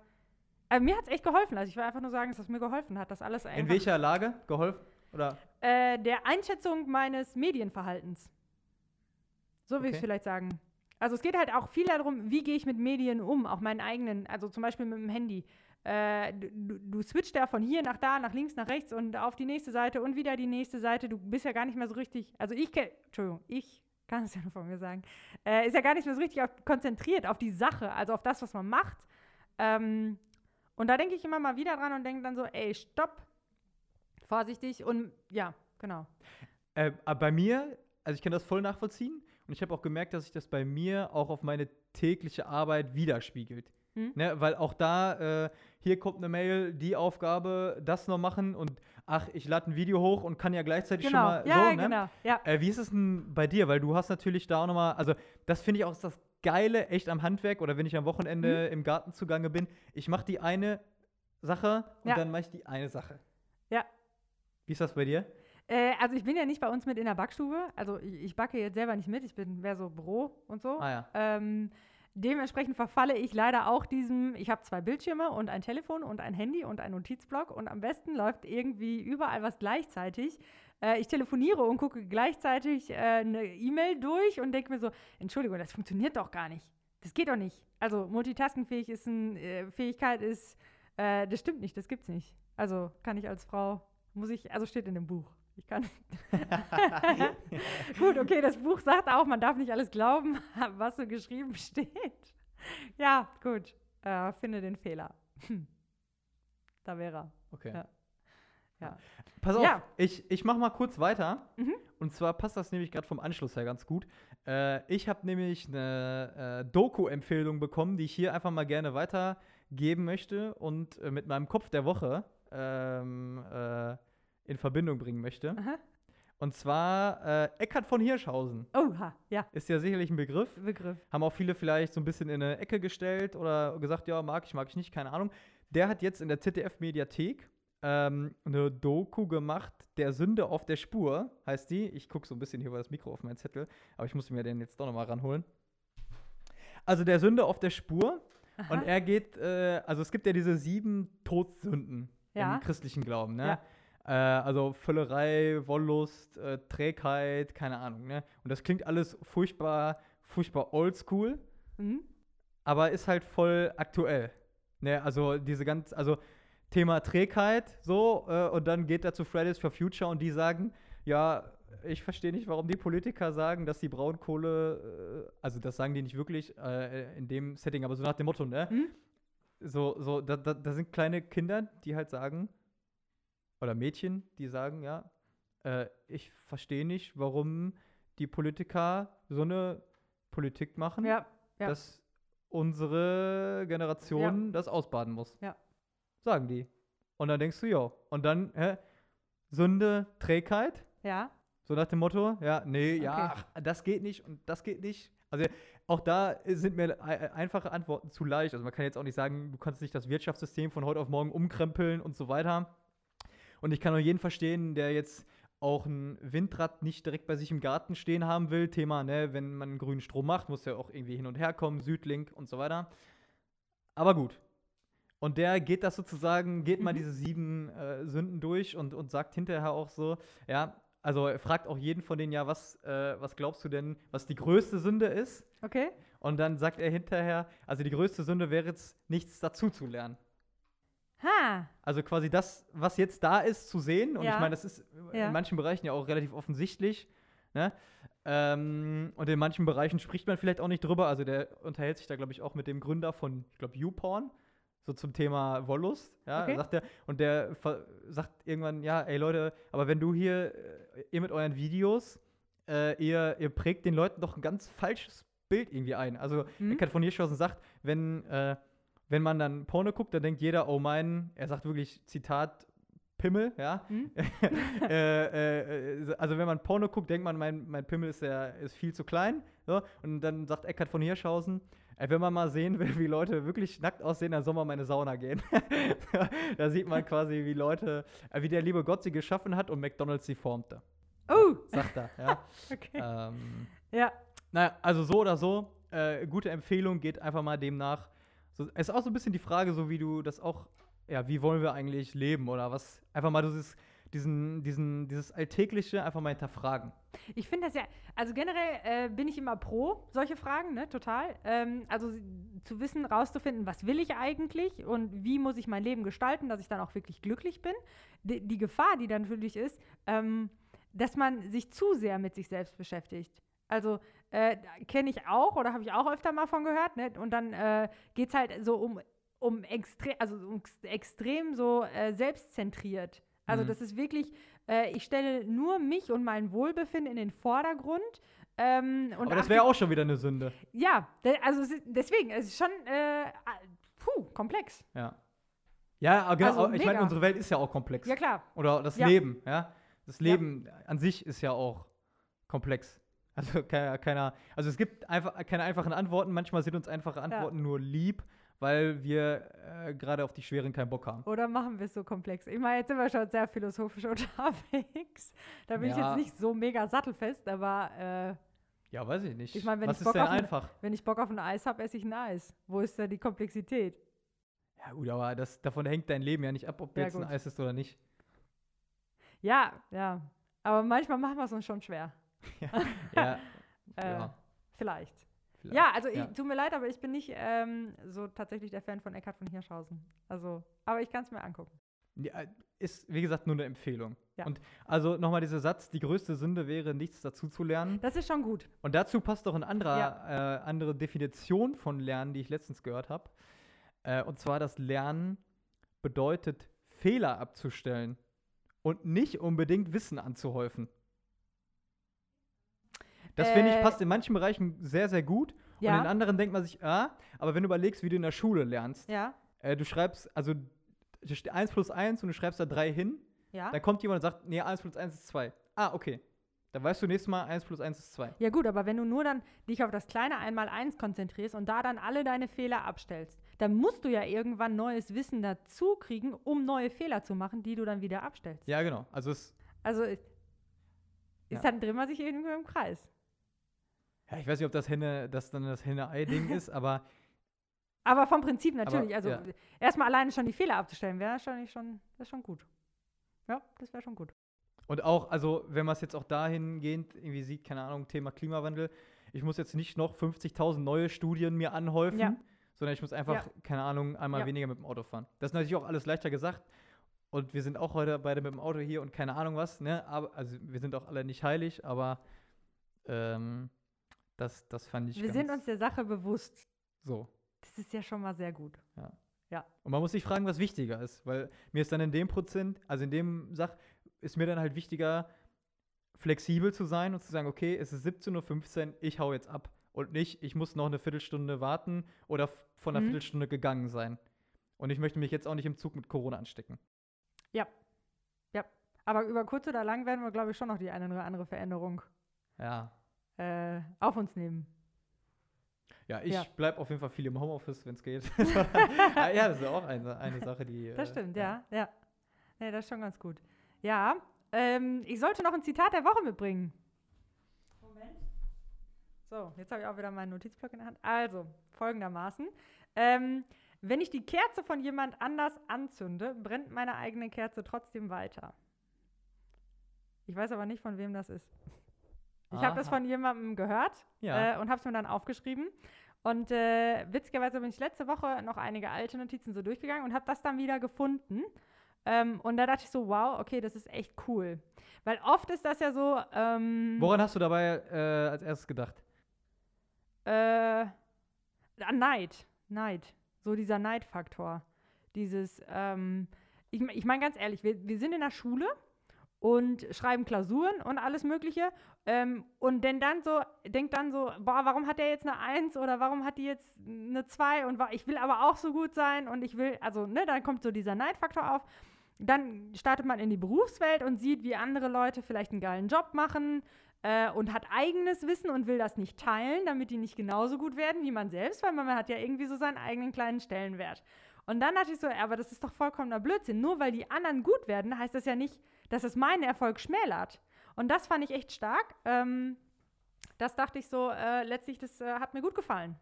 äh, mir hat es echt geholfen. Also ich will einfach nur sagen, dass es mir geholfen hat, dass alles
In welcher Lage geholfen? Oder?
Äh, der Einschätzung meines Medienverhaltens. So will ich
Okay.
es vielleicht sagen. Also es geht halt auch viel darum, wie gehe ich mit Medien um, auch meinen eigenen, also zum Beispiel mit dem Handy. Äh, du, du- switcht da von hier nach da, nach links, nach rechts und auf die nächste Seite und wieder die nächste Seite. Du bist ja gar nicht mehr so richtig, also ich kenne, Entschuldigung, ich kann es ja nur von mir sagen, äh, ist ja gar nicht mehr so richtig auf, konzentriert auf die Sache, also auf das, was man macht. Ähm, und da denke ich immer mal wieder dran und denke dann so, ey, stopp, vorsichtig und ja, genau.
Äh, bei mir, also ich kann das voll nachvollziehen und ich habe auch gemerkt, dass sich das bei mir auch auf meine tägliche Arbeit widerspiegelt.
Mhm.
Ne, weil auch da, äh, hier kommt eine Mail, die Aufgabe, das noch machen und ach, ich lade ein Video hoch und kann ja gleichzeitig
Genau,
schon mal
ja,
so, ne?
genau, ja.
Äh, wie ist es denn bei dir? Weil du hast natürlich da auch nochmal, also das finde ich auch das Geile echt am Handwerk oder wenn ich am Wochenende
Mhm.
im Garten zugange bin. Ich mache die eine Sache und
Ja.
dann mache ich die eine Sache.
Ja.
Wie ist das bei dir?
Äh, also ich bin ja nicht bei uns mit in der Backstube. Also ich, ich backe jetzt selber nicht mit. Ich bin mehr so Büro und so.
Ah ja.
Ähm, Dementsprechend verfalle ich leider auch diesem, ich habe zwei Bildschirme und ein Telefon und ein Handy und einen Notizblock und am besten läuft irgendwie überall was gleichzeitig. Äh, ich telefoniere und gucke gleichzeitig äh, eine E-Mail durch und denke mir so, Entschuldigung, das funktioniert doch gar nicht. Das geht doch nicht. Also multitaskingfähig ist eine äh, Fähigkeit ist, äh, das stimmt nicht, das gibt's nicht. Also kann ich als Frau, muss ich, also steht in dem Buch. Ich kann. Gut, okay, das Buch sagt auch, man darf nicht alles glauben, was so geschrieben steht. Ja, gut. Äh, finde den Fehler. Hm. Da wäre er.
Okay.
Ja. Ja.
Pass auf,
Ja.
ich, ich mach mal kurz weiter.
Mhm.
Und zwar passt das nämlich gerade vom Anschluss her ganz gut. Äh, ich habe nämlich eine äh, Doku-Empfehlung bekommen, die ich hier einfach mal gerne weitergeben möchte und äh, mit meinem Kopf der Woche ähm, äh, in Verbindung bringen möchte.
Aha.
Und zwar äh, Eckhard von Hirschhausen.
Oha, ja,
Ist ja sicherlich ein Begriff.
Begriff.
Haben auch viele vielleicht so ein bisschen in eine Ecke gestellt oder gesagt, ja, mag ich, mag ich nicht, keine Ahnung. Der hat jetzt in der ZDF-Mediathek ähm, eine Doku gemacht, Der Sünde auf der Spur, heißt die. Ich gucke so ein bisschen hier über das Mikro auf meinen Zettel, aber ich muss mir den jetzt doch nochmal ranholen. Also der Sünde auf der Spur. Und
Aha.
er geht, äh, also es gibt ja diese sieben Todsünden
Ja.
im christlichen Glauben, ne?
Ja.
Äh, also Völlerei, Wollust, äh, Trägheit, keine Ahnung, ne? Und das klingt alles furchtbar, furchtbar oldschool,
Mhm.
aber ist halt voll aktuell. Ne? Also diese ganz, also Thema Trägheit, so, äh, und dann geht er zu Fridays for Future und die sagen, ja, ich verstehe nicht, warum die Politiker sagen, dass die Braunkohle, äh, also das sagen die nicht wirklich äh, in dem Setting, aber so nach dem Motto, ne?
Mhm.
So, so, da, da, da sind kleine Kinder, die halt sagen, oder Mädchen, die sagen, ja, äh, ich verstehe nicht, warum die Politiker so eine Politik machen,
Ja, ja.
dass unsere Generation das ausbaden muss.
Ja.
Sagen die. Und dann denkst du, ja. Und dann, hä? Sünde, Trägheit,
ja.
so nach dem Motto, ja, nee, ja,
Okay.
ach, das geht nicht und das geht nicht. Also auch da sind mir äh, einfache Antworten zu leicht. Also man kann jetzt auch nicht sagen, du kannst nicht das Wirtschaftssystem von heute auf morgen umkrempeln und so weiter. Und ich kann auch jeden verstehen, der jetzt auch ein Windrad nicht direkt bei sich im Garten stehen haben will. Thema, ne, wenn man grünen Strom macht, muss ja auch irgendwie hin und her kommen, Südlink und so weiter. Aber gut. Und der geht das sozusagen, geht mal
Mhm.
diese sieben äh, Sünden durch und, und sagt hinterher auch so, ja, also er fragt auch jeden von denen, ja, was, äh, was glaubst du denn, was die größte Sünde ist?
Okay.
Und dann sagt er hinterher, also die größte Sünde wäre jetzt, nichts dazu zu lernen.
Ha.
Also quasi das, was jetzt da ist, zu sehen. Und
Ja.
ich meine, das ist
Ja.
in manchen Bereichen ja auch relativ offensichtlich. Ne? Ähm, und in manchen Bereichen spricht man vielleicht auch nicht drüber. Also der unterhält sich da, glaube ich, auch mit dem Gründer von, ich glaube, YouPorn, so zum Thema Wollust. Ja,
Okay.
sagt er, und der sagt irgendwann, ja, ey Leute, aber wenn du hier, äh, ihr mit euren Videos, äh, ihr, ihr prägt den Leuten doch ein ganz falsches Bild irgendwie ein. Also
Mhm.
Eckhard von Hirschhausen sagt, wenn, äh, wenn man dann Porno guckt, dann denkt jeder, oh mein, er sagt wirklich, Zitat, Pimmel, ja.
Mhm.
äh, äh, also wenn man Porno guckt, denkt man, mein, mein Pimmel ist, der, ist viel zu klein. So. Und dann sagt Eckhard von Hirschhausen, ey, wenn man mal sehen will, wie Leute wirklich nackt aussehen, dann soll man mal in eine Sauna gehen. da sieht man quasi, wie Leute, äh, wie der liebe Gott sie geschaffen hat und McDonalds sie formte,
Oh,
sagt er. Ja.
okay.
ähm,
Ja.
naja, also so oder so, äh, gute Empfehlung, geht einfach mal dem nach. So, es ist auch so ein bisschen die Frage, so wie du das auch, ja, wie wollen wir eigentlich leben oder was, einfach mal dieses, diesen, diesen, dieses Alltägliche einfach mal hinterfragen.
Ich finde das ja, also generell äh, bin ich immer pro solche Fragen, ne, total. Ähm, also zu wissen, rauszufinden, was will ich eigentlich und wie muss ich mein Leben gestalten, dass ich dann auch wirklich glücklich bin. Die, die Gefahr, die dann natürlich ist, ähm, dass man sich zu sehr mit sich selbst beschäftigt. Also äh, kenne ich auch oder habe ich auch öfter mal von gehört. Ne? Und dann äh, geht es halt so um, um, extre also um ex- extrem so äh, selbstzentriert. Also
Mhm.
das ist wirklich, äh, ich stelle nur mich und mein Wohlbefinden in den Vordergrund. Ähm, und
Aber das wäre auch schon wieder eine Sünde.
Ja, also deswegen, es ist schon, äh, ah, puh, komplex.
Ja. Ja, aber genau,
Also
ich meine, unsere Welt ist ja auch komplex.
Ja, klar.
Oder das
Ja.
Leben, ja. Das
Ja.
Leben an sich ist ja auch komplex. Also keiner, keiner, also es gibt einfach keine einfachen Antworten. Manchmal sind uns einfache Antworten nur lieb, weil wir äh, gerade auf die schweren keinen Bock haben.
Oder machen wir es so komplex? Ich meine, jetzt sind wir schon sehr philosophisch unterwegs. Da bin ich
Ja.
jetzt nicht so mega sattelfest, aber äh,
Ja, weiß ich nicht.
Ich mein, wenn
Was
ich
ist
Bock
denn
auf ein-
einfach?
Wenn ich Bock auf ein Eis habe, esse ich ein Eis. Wo ist da die Komplexität?
Ja, gut, aber das, davon hängt dein Leben ja nicht ab, ob du
Ja,
jetzt ein
gut.
Eis isst oder nicht.
Ja, ja. Aber manchmal machen wir es uns schon schwer.
Ja,
Äh,
ja.
Vielleicht.
Vielleicht.
Ja, also
Ja.
Ich, tut mir leid, aber ich bin nicht ähm, so tatsächlich der Fan von Eckhard von Hirschhausen. Also, aber ich kann es mir angucken.
Ja, ist, wie gesagt, nur eine Empfehlung.
Ja.
Und also nochmal dieser Satz, die größte Sünde wäre, nichts dazu zu lernen.
Das ist schon gut.
Und dazu passt auch eine anderer, äh, andere Definition von Lernen, die ich letztens gehört habe. Äh, und zwar, dass Lernen bedeutet, Fehler abzustellen und nicht unbedingt Wissen anzuhäufen. Das finde ich
Äh,
passt in manchen Bereichen sehr, sehr gut. Und in
Ja.
anderen denkt man sich, ah, aber wenn du überlegst, wie du in der Schule lernst,
Ja.
äh, du schreibst, also 1 plus 1 und du schreibst da 3 hin,
Ja.
dann kommt jemand und sagt, nee, 1 plus 1 ist 2. Ah, okay. Dann weißt du nächstes Mal, 1 plus 1 ist 2.
Ja gut, aber wenn du nur dann dich auf das kleine Einmal-Eins konzentrierst und da dann alle deine Fehler abstellst, dann musst du ja irgendwann neues Wissen dazu kriegen, um neue Fehler zu machen, die du dann wieder abstellst.
Ja, genau. Also es,
Also ist,
Ja.
dann drehen wir sich irgendwie im Kreis.
Ja, ich weiß nicht, ob das Henne, das dann das Henne-Ei-Ding ist, aber
Aber vom Prinzip natürlich.
Aber,
also
ja.
erstmal alleine schon die Fehler abzustellen, wäre schon, schon, das schon gut. Ja, das wäre schon gut.
und auch, also wenn man es jetzt auch dahingehend irgendwie sieht, keine Ahnung, Thema Klimawandel, ich muss jetzt nicht noch 50.000 neue Studien mir anhäufen,
Ja.
sondern ich muss einfach,
Ja.
keine Ahnung, einmal weniger mit dem Auto fahren. Das ist natürlich auch alles leichter gesagt. Und wir sind auch heute beide mit dem Auto hier und keine Ahnung was, ne? Aber, also wir sind auch alle nicht heilig, aber ähm, das, das fand ich
Wir sind uns der Sache bewusst.
so.
Das ist ja schon mal sehr gut.
Und man muss sich fragen, was wichtiger ist, weil mir ist dann in dem Prozent, also in dem Sach, ist mir dann halt wichtiger, flexibel zu sein und zu sagen, okay, es ist 17.15 Uhr, ich hau jetzt ab. Und nicht, ich muss noch eine Viertelstunde warten oder von einer
Mhm.
Viertelstunde gegangen sein. Und ich möchte mich jetzt auch nicht im Zug mit Corona anstecken.
Aber über kurz oder lang werden wir, glaube ich, schon noch die eine oder andere Veränderung
Ja.
Äh, auf uns nehmen.
Ja, ich
Ja.
bleib auf jeden Fall viel im Homeoffice, wenn es geht. Ah, ja, das ist auch eine, eine Sache, die.
Das
äh,
stimmt, ja. Ja, nee, das ist schon ganz gut. Ja, ähm, ich sollte noch ein Zitat der Woche mitbringen. Moment. So, jetzt habe ich auch wieder meinen Notizblock in der Hand. Also, folgendermaßen. Ähm, wenn ich die Kerze von jemand anders anzünde, brennt meine eigene Kerze trotzdem weiter. Ich weiß aber nicht, von wem das ist. Ich habe das von jemandem gehört
Ja.
äh, und habe es mir dann aufgeschrieben. Und äh, witzigerweise bin ich letzte Woche noch einige alte Notizen so durchgegangen und habe das dann wieder gefunden. Ähm, und da dachte ich so, wow, okay, das ist echt cool. Weil oft ist das ja so, ähm,
Woran hast du dabei äh, als erstes gedacht?
äh, an Neid. Neid. So dieser Neidfaktor. Dieses, ähm, ich, ich meine ganz ehrlich, wir, wir sind in der Schule und schreiben Klausuren und alles Mögliche. Ähm, und denn dann so, denkt dann so, boah, warum hat der jetzt eine Eins oder warum hat die jetzt eine Zwei und ich will aber auch so gut sein und ich will, also, ne, dann kommt so dieser Neidfaktor auf. Dann startet man in die Berufswelt und sieht, wie andere Leute vielleicht einen geilen Job machen äh, und hat eigenes Wissen und will das nicht teilen, damit die nicht genauso gut werden wie man selbst, weil man hat ja irgendwie so seinen eigenen kleinen Stellenwert. Und dann dachte ich so, aber das ist doch vollkommener Blödsinn. Nur weil die anderen gut werden, heißt das ja nicht, dass es meinen Erfolg schmälert. Und das fand ich echt stark. Ähm, das dachte ich so, äh, letztlich, das äh, hat mir gut gefallen.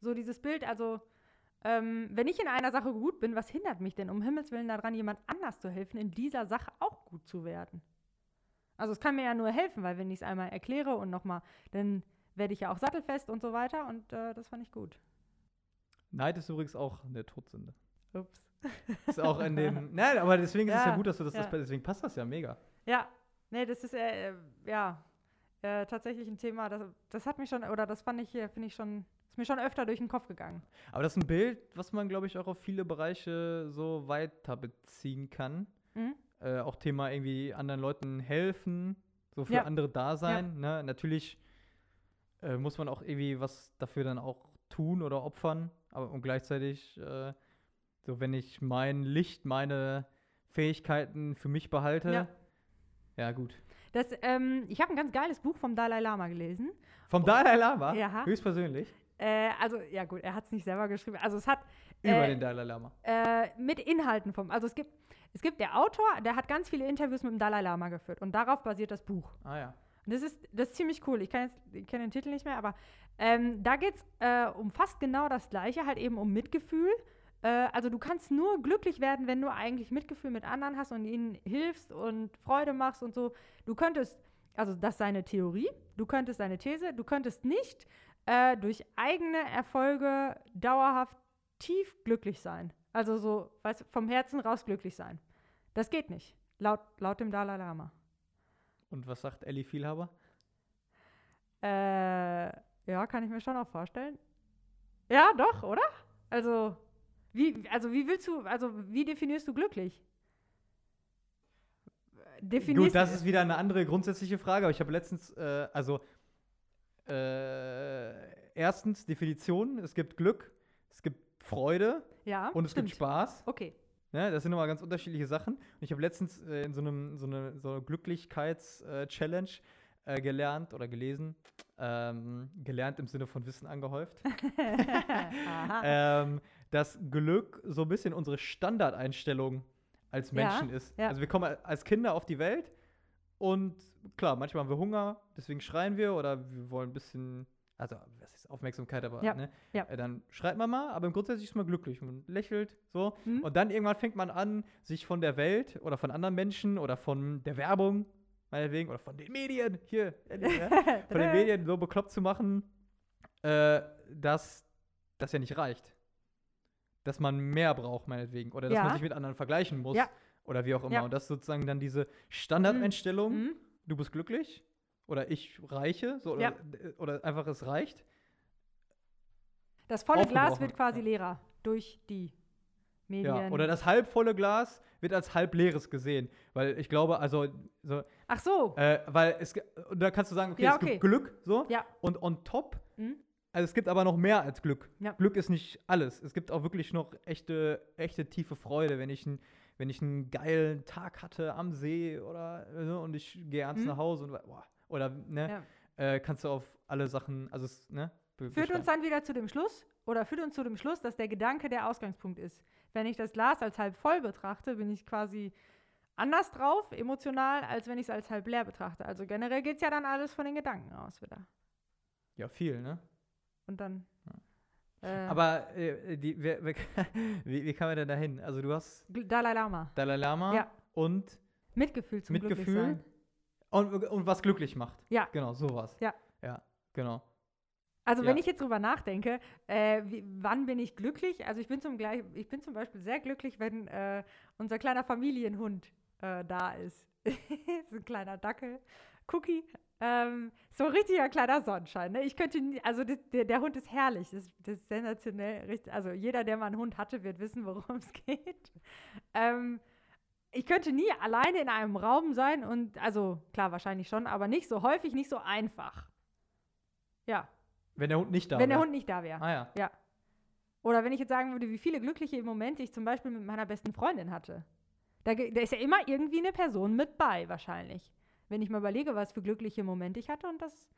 So dieses Bild, also ähm, wenn ich in einer Sache gut bin, was hindert mich denn um Himmels Willen daran, jemand anders zu helfen, in dieser Sache auch gut zu werden? Also es kann mir ja nur helfen, weil wenn ich es einmal erkläre und nochmal, dann werde ich ja auch sattelfest und so weiter und äh, das fand ich gut.
Neid ist übrigens auch eine Todsünde.
Ups.
Ist auch in dem. Nein, aber deswegen ist es ja
Ja,
gut, dass du das,
ja.
das. Deswegen passt das ja mega.
Ja, nee, das ist äh, äh, ja äh, tatsächlich ein Thema, das, das hat mich schon, oder das fand ich hier, finde ich schon, ist mir schon öfter durch den Kopf gegangen.
Aber das ist ein Bild, was man, glaube ich, auch auf viele Bereiche so weiter beziehen kann.
Mhm.
Äh, auch Thema irgendwie anderen Leuten helfen, so für
Ja.
andere da sein. Ne? Natürlich äh, muss man auch irgendwie was dafür dann auch tun oder opfern. Aber und gleichzeitig, äh, so wenn ich mein Licht, meine Fähigkeiten für mich behalte,
Ja.
ja gut.
Das, ähm, ich habe ein ganz geiles Buch vom Dalai Lama gelesen.
Vom Dalai Lama,
Ja.
höchstpersönlich,
Äh, also, ja gut, er hat es nicht selber geschrieben. Also es hat
über
Äh,
den Dalai Lama.
äh, mit Inhalten vom, also es gibt, es gibt der Autor, der hat ganz viele Interviews mit dem Dalai Lama geführt und darauf basiert das Buch.
Ah ja.
Das ist, das ist ziemlich cool. Ich kenne kenn den Titel nicht mehr, aber ähm, da geht es äh, um fast genau das Gleiche, halt eben um Mitgefühl. Äh, also du kannst nur glücklich werden, wenn du eigentlich Mitgefühl mit anderen hast und ihnen hilfst und Freude machst und so. Du könntest, also das ist seine Theorie, du könntest seine These, du könntest nicht äh, durch eigene Erfolge dauerhaft tief glücklich sein. Also so, weißt du, vom Herzen raus glücklich sein. Das geht nicht, laut, laut dem Dalai Lama.
Und was sagt Ellie Vielhaber?
Äh, ja, kann ich mir schon auch vorstellen. Ja, doch, oder? Also, wie, also wie willst du, also wie definierst du glücklich?
Definierst Gut, das ist wieder eine andere grundsätzliche Frage, aber ich habe letztens, äh, also äh, erstens Definition, es gibt Glück, es gibt Freude
ja,
und es
stimmt.
gibt Spaß.
Okay.
Ja, das sind nochmal ganz unterschiedliche Sachen. Und ich habe letztens äh, in so einem so eine so Glücklichkeits-Challenge äh, äh, gelernt oder gelesen, ähm, gelernt im Sinne von Wissen angehäuft, ähm, dass Glück so ein bisschen unsere Standardeinstellung als Menschen
ja,
ist.
Ja.
Also wir kommen als Kinder auf die Welt und klar, manchmal haben wir Hunger, deswegen schreien wir oder wir wollen ein bisschen also was ist Aufmerksamkeit, aber
ja,
ne? Äh, dann schreit man mal, aber im Grundsätzlich ist man glücklich und lächelt so.
Mhm.
Und dann irgendwann fängt man an, sich von der Welt oder von anderen Menschen oder von der Werbung, meinetwegen, oder von den Medien, hier, von den Medien so bekloppt zu machen, äh, dass das ja nicht reicht. Dass man mehr braucht, meinetwegen. Oder dass
Ja.
man sich mit anderen vergleichen muss.
Ja.
Oder wie auch immer.
Ja.
Und das ist sozusagen dann diese Standardeinstellung,
Mhm.
du bist glücklich oder ich reiche, so, oder, oder einfach es reicht.
Das volle Glas wird quasi leerer durch die Medien.
Ja, oder das halbvolle Glas wird als halb leeres gesehen. Weil ich glaube, also, so,
Ach so.
äh, weil es, und da kannst du sagen, okay,
Ja,
es
okay.
gibt Glück, so,
Ja.
und on top,
Mhm.
Also es gibt aber noch mehr als Glück.
Ja.
Glück ist nicht alles. Es gibt auch wirklich noch echte, echte tiefe Freude, wenn ich, ein, wenn ich einen geilen Tag hatte am See oder und ich gehe abends
Mhm.
nach Hause und boah, oder ne,
Ja.
äh, kannst du auf alle Sachen, also ne,
Führt uns dann wieder zu dem Schluss oder führt uns zu dem Schluss, dass der Gedanke der Ausgangspunkt ist. Wenn ich das Glas als halb voll betrachte, bin ich quasi anders drauf, emotional, als wenn ich es als halb leer betrachte. Also generell geht es ja dann alles von den Gedanken aus wieder.
Ja, viel, ne?
Und dann. Äh,
Aber äh, die, wer, wer, wie, wie kam man denn da hin? Also du hast
Dalai Lama.
Dalai Lama
Ja.
und,
Mitgefühl zum
Mitgefühl? Und, und was glücklich macht.
Ja.
Genau, sowas.
Ja.
Ja, genau.
Also wenn
Ja.
ich jetzt drüber nachdenke, äh, wie, wann bin ich glücklich? Also ich bin zum, gleich, ich bin zum Beispiel sehr glücklich, wenn äh, unser kleiner Familienhund äh, da ist. ist ein kleiner Dackel, Cookie. Ähm, so ein richtiger kleiner Sonnenschein. Ne? Ich könnte, nie, also das, der, der Hund ist herrlich, das, das ist sensationell. Richtig, also jeder, der mal einen Hund hatte, wird wissen, worum es geht. Ähm, ich könnte nie alleine in einem Raum sein und, also klar, wahrscheinlich schon, aber nicht so häufig, nicht so einfach. Ja,
Wenn der Hund nicht da
wenn der
wär.
Hund nicht da wäre.
Ah ja.
Ja. Oder wenn ich jetzt sagen würde, wie viele glückliche Momente ich zum Beispiel mit meiner besten Freundin hatte. Da, da ist ja immer irgendwie eine Person mit bei, wahrscheinlich. Wenn ich mal überlege, was für glückliche Momente ich hatte. Und das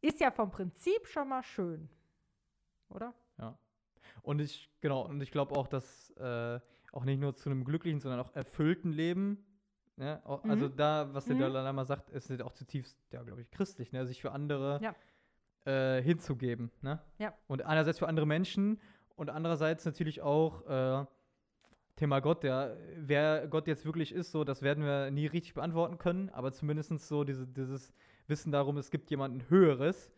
ist ja vom Prinzip schon mal schön. Oder?
Und ich, genau, und ich glaube auch, dass äh, auch nicht nur zu einem glücklichen, sondern auch erfüllten Leben, ne? auch,
Mhm.
also da, was der
Mhm.
Dalai Lama sagt, ist auch zutiefst, ja, glaube ich, christlich, ne? sich für andere
Ja.
äh, hinzugeben. Ne?
Ja.
Und einerseits für andere Menschen und andererseits natürlich auch äh, Thema Gott, ja, wer Gott jetzt wirklich ist, so, das werden wir nie richtig beantworten können, aber zumindest so diese, dieses Wissen darum, es gibt jemanden Höheres,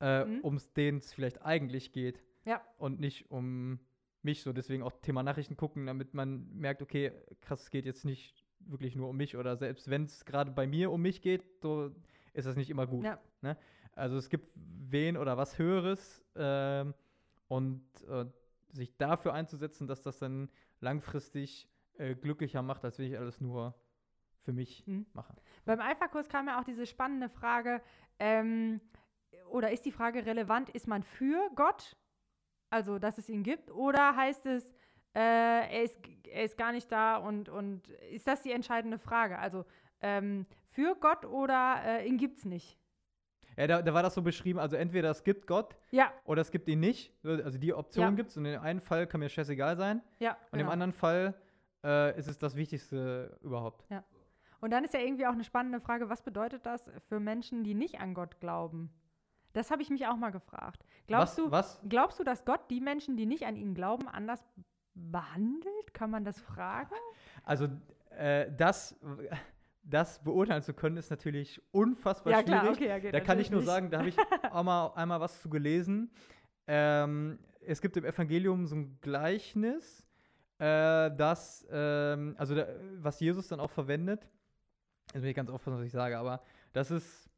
äh,
Mhm.
um den es vielleicht eigentlich geht
Ja.
und nicht um mich so. Deswegen auch Thema Nachrichten gucken, damit man merkt, okay, krass, es geht jetzt nicht wirklich nur um mich oder selbst wenn es gerade bei mir um mich geht, so ist das nicht immer gut.
Ja.
Ne? Also es gibt wen oder was Höheres ähm, und äh, sich dafür einzusetzen, dass das dann langfristig äh, glücklicher macht, als wenn ich alles nur für mich
Mhm.
mache.
Beim Alpha-Kurs kam ja auch diese spannende Frage, ähm, oder ist die Frage relevant, ist man für Gott, also dass es ihn gibt, oder heißt es, äh, er, ist, er ist gar nicht da und, und ist das die entscheidende Frage? Also ähm, für Gott oder äh, ihn gibt es nicht?
Ja, da, da war das so beschrieben, also entweder es gibt Gott
Ja,
oder es gibt ihn nicht. Also die Option
Ja.
gibt es und in dem einen Fall kann mir scheißegal sein.
ja.
Und im
genau.
anderen Fall äh, ist es das Wichtigste überhaupt.
Und dann ist ja irgendwie auch eine spannende Frage, was bedeutet das für Menschen, die nicht an Gott glauben? Das habe ich mich auch mal gefragt. Glaubst
was,
du,
was?
glaubst du, dass Gott die Menschen, die nicht an ihn glauben, anders behandelt? Kann man das fragen?
Also, äh, das, das beurteilen zu können, ist natürlich unfassbar
ja, klar,
schwierig.
okay, ja, geht
da kann ich nur
nicht.
sagen, da habe ich auch mal einmal was zu gelesen. Ähm, es gibt im Evangelium so ein Gleichnis, äh, das, ähm, also da, was Jesus dann auch verwendet. Jetzt will ich ganz aufpassen, was ich sage, aber das ist,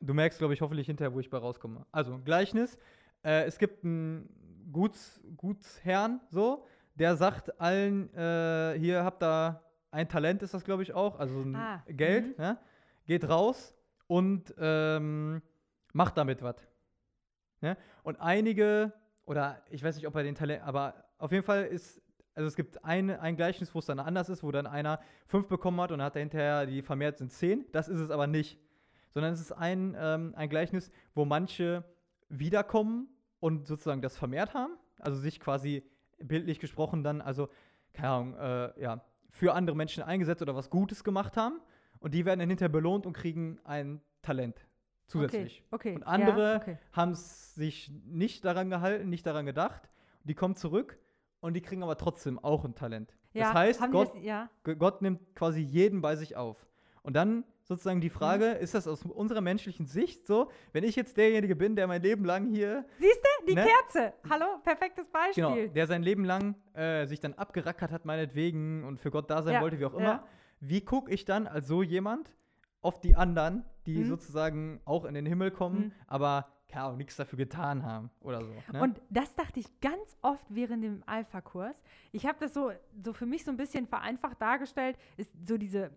du merkst, glaube ich, hoffentlich hinterher, wo ich bei rauskomme. Also, ein Gleichnis. Äh, es gibt einen Guts, Gutsherrn, so, der sagt allen, äh, hier habt ihr ein Talent, ist das, glaube ich, auch, also ein
Ah,
Geld,
mhm.
ne? geht raus und ähm, macht damit was. Ne? Und einige, oder ich weiß nicht, ob er den Talent, aber auf jeden Fall ist, also es gibt eine, ein Gleichnis, wo es dann anders ist, wo dann einer fünf bekommen hat und hat er hinterher die vermehrt sind zehn. Das ist es aber nicht. Sondern es ist ein, ähm, ein Gleichnis, wo manche wiederkommen und sozusagen das vermehrt haben. Also sich quasi bildlich gesprochen dann, also, keine Ahnung, äh, ja, für andere Menschen eingesetzt oder was Gutes gemacht haben. Und die werden dann hinterher belohnt und kriegen ein Talent zusätzlich.
Okay, okay.
Und andere
ja, okay.
haben sich nicht daran gehalten, nicht daran gedacht. Die kommen zurück und die kriegen aber trotzdem auch ein Talent.
Ja,
das heißt, Gott,
das, ja.
Gott nimmt quasi jeden bei sich auf. Und dann sozusagen die Frage,
Mhm.
ist das aus unserer menschlichen Sicht so, wenn ich jetzt derjenige bin, der mein Leben lang hier,
Siehst du, die
Ne?
Kerze. Hallo, perfektes Beispiel.
genau, der sein Leben lang äh, sich dann abgerackert hat, meinetwegen, und für Gott da sein
Ja,
wollte, wie auch immer,
ja.
wie gucke ich dann als so jemand auf die anderen, die
Mhm.
sozusagen auch in den Himmel kommen,
Mhm.
aber keine nichts dafür getan haben oder so. Ne?
Und das dachte ich ganz oft während dem Alpha-Kurs. Ich habe das so, so für mich so ein bisschen vereinfacht dargestellt, ist so diese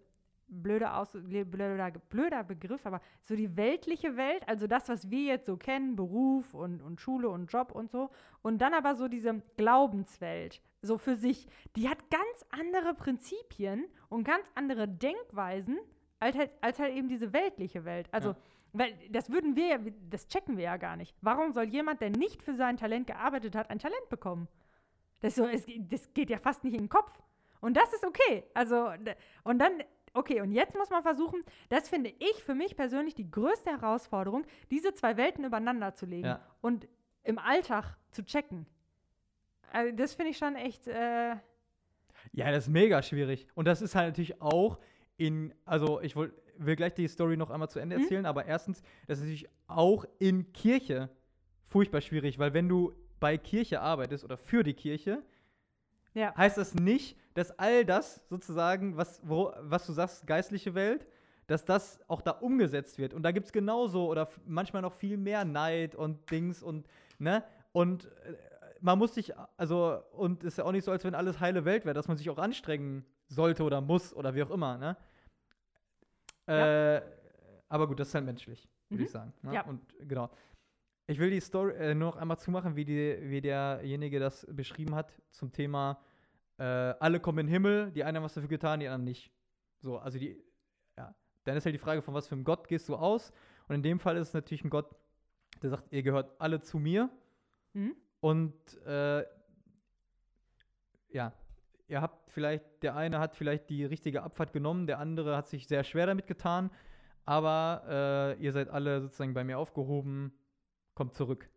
blöde Aus blöder, blöder Begriff, aber so die weltliche Welt, also das, was wir jetzt so kennen, Beruf und, und Schule und Job und so. Und dann aber so diese Glaubenswelt, so für sich, die hat ganz andere Prinzipien und ganz andere Denkweisen als halt, als halt eben diese weltliche Welt. Also,
Ja.
weil das würden wir ja, das checken wir ja gar nicht. Warum soll jemand, der nicht für sein Talent gearbeitet hat, ein Talent bekommen? Das, so, es, das geht ja fast nicht in den Kopf. Und das ist okay. Also, und dann, okay, und jetzt muss man versuchen, das finde ich für mich persönlich die größte Herausforderung, diese zwei Welten übereinander zu legen
Ja.
und im Alltag zu checken. Also, das finde ich schon echt, äh,
Ja, das ist mega schwierig. Und das ist halt natürlich auch in, also ich woll, will gleich die Story noch einmal zu Ende
Mhm.
erzählen, aber erstens, das ist natürlich auch in Kirche furchtbar schwierig, weil wenn du bei Kirche arbeitest oder für die Kirche,
ja.
heißt das nicht, dass all das sozusagen, was, wo, was du sagst, geistliche Welt, dass das auch da umgesetzt wird. Und da gibt es genauso oder manchmal noch viel mehr Neid und Dings und, ne? Und äh, man muss sich, also, und ist ja auch nicht so, als wenn alles heile Welt wäre, dass man sich auch anstrengen sollte oder muss oder wie auch immer, ne? Äh, aber gut, das ist halt menschlich, würde
Mhm.
ich sagen. Ne?
Ja.
Und genau. Ich will die Story äh, nur noch einmal zumachen, wie, die, wie derjenige das beschrieben hat zum Thema, äh, alle kommen in den Himmel, die einen haben was dafür getan, die anderen nicht. So, also die, ja. Dann ist halt die Frage, von was für einem Gott gehst du aus? Und in dem Fall ist es natürlich ein Gott, der sagt, ihr gehört alle zu mir.
Mhm.
Und äh, ja, ihr habt vielleicht, der eine hat vielleicht die richtige Abfahrt genommen, der andere hat sich sehr schwer damit getan, aber äh, ihr seid alle sozusagen bei mir aufgehoben, kommt zurück.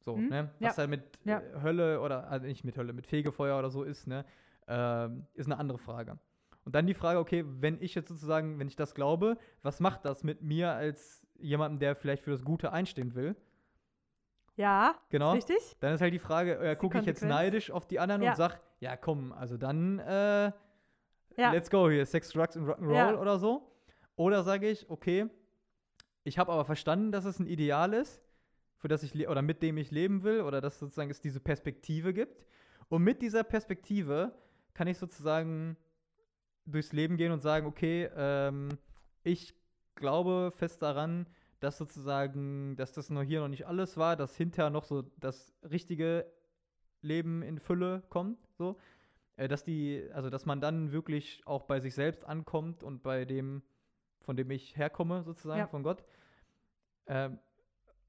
So,
Mhm.
ne?
Ja.
Was da mit
Ja.
äh, Hölle oder also nicht mit Hölle, mit Fegefeuer oder so ist, ne? Ähm, ist eine andere Frage. Und dann die Frage, okay, wenn ich jetzt sozusagen, wenn ich das glaube, was macht das mit mir als jemandem, der vielleicht für das Gute einstehen will?
Ja,
Genau.
richtig?
Dann ist halt die Frage, äh, gucke ich jetzt neidisch auf die anderen
Ja.
und sag, ja komm, also dann äh,
Ja.
let's go hier, Sex, Drugs und Rock'n'Roll
Ja.
oder so. Oder sage ich, okay, ich habe aber verstanden, dass es ein Ideal ist, für das ich le- oder mit dem ich leben will oder dass sozusagen es diese Perspektive gibt. Und mit dieser Perspektive kann ich sozusagen durchs Leben gehen und sagen, okay, ähm, ich glaube fest daran, dass sozusagen, dass das noch hier noch nicht alles war, dass hinterher noch so das richtige Leben in Fülle kommt, so. Äh, dass die, also dass man dann wirklich auch bei sich selbst ankommt und bei dem, von dem ich herkomme, sozusagen,
Ja.
von Gott. Ähm,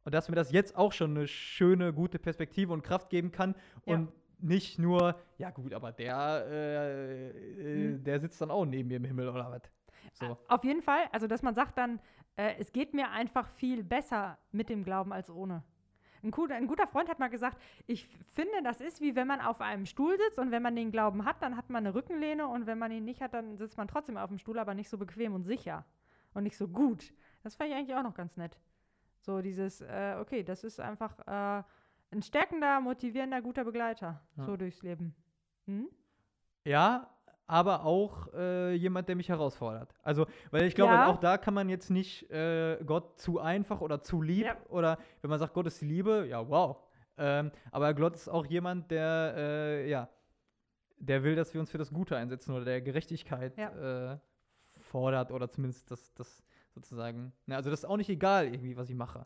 und dass mir das jetzt auch schon eine schöne, gute Perspektive und Kraft geben kann
Ja.
und nicht nur, ja gut, aber der, äh, äh,
Mhm.
der sitzt dann auch neben mir im Himmel oder was. So.
Auf jeden Fall, also dass man sagt dann, äh, es geht mir einfach viel besser mit dem Glauben als ohne. Ein guter, ein guter Freund hat mal gesagt, ich finde, das ist wie wenn man auf einem Stuhl sitzt und wenn man den Glauben hat, dann hat man eine Rückenlehne und wenn man ihn nicht hat, dann sitzt man trotzdem auf dem Stuhl, aber nicht so bequem und sicher und nicht so gut. Das fand ich eigentlich auch noch ganz nett. So dieses, äh, okay, das ist einfach äh, ein stärkender, motivierender, guter Begleiter
Ja.
so durchs Leben. Hm?
Ja, aber auch äh, jemand, der mich herausfordert. Also, weil ich glaube,
Ja.
auch da kann man jetzt nicht äh, Gott zu einfach oder zu lieb
Ja.
oder wenn man sagt, Gott ist die Liebe, ja, wow. Ähm, aber Gott ist auch jemand, der, äh, ja, der will, dass wir uns für das Gute einsetzen oder der Gerechtigkeit äh, fordert oder zumindest das, das sozusagen. Ne, also, das ist auch nicht egal, irgendwie, was ich mache.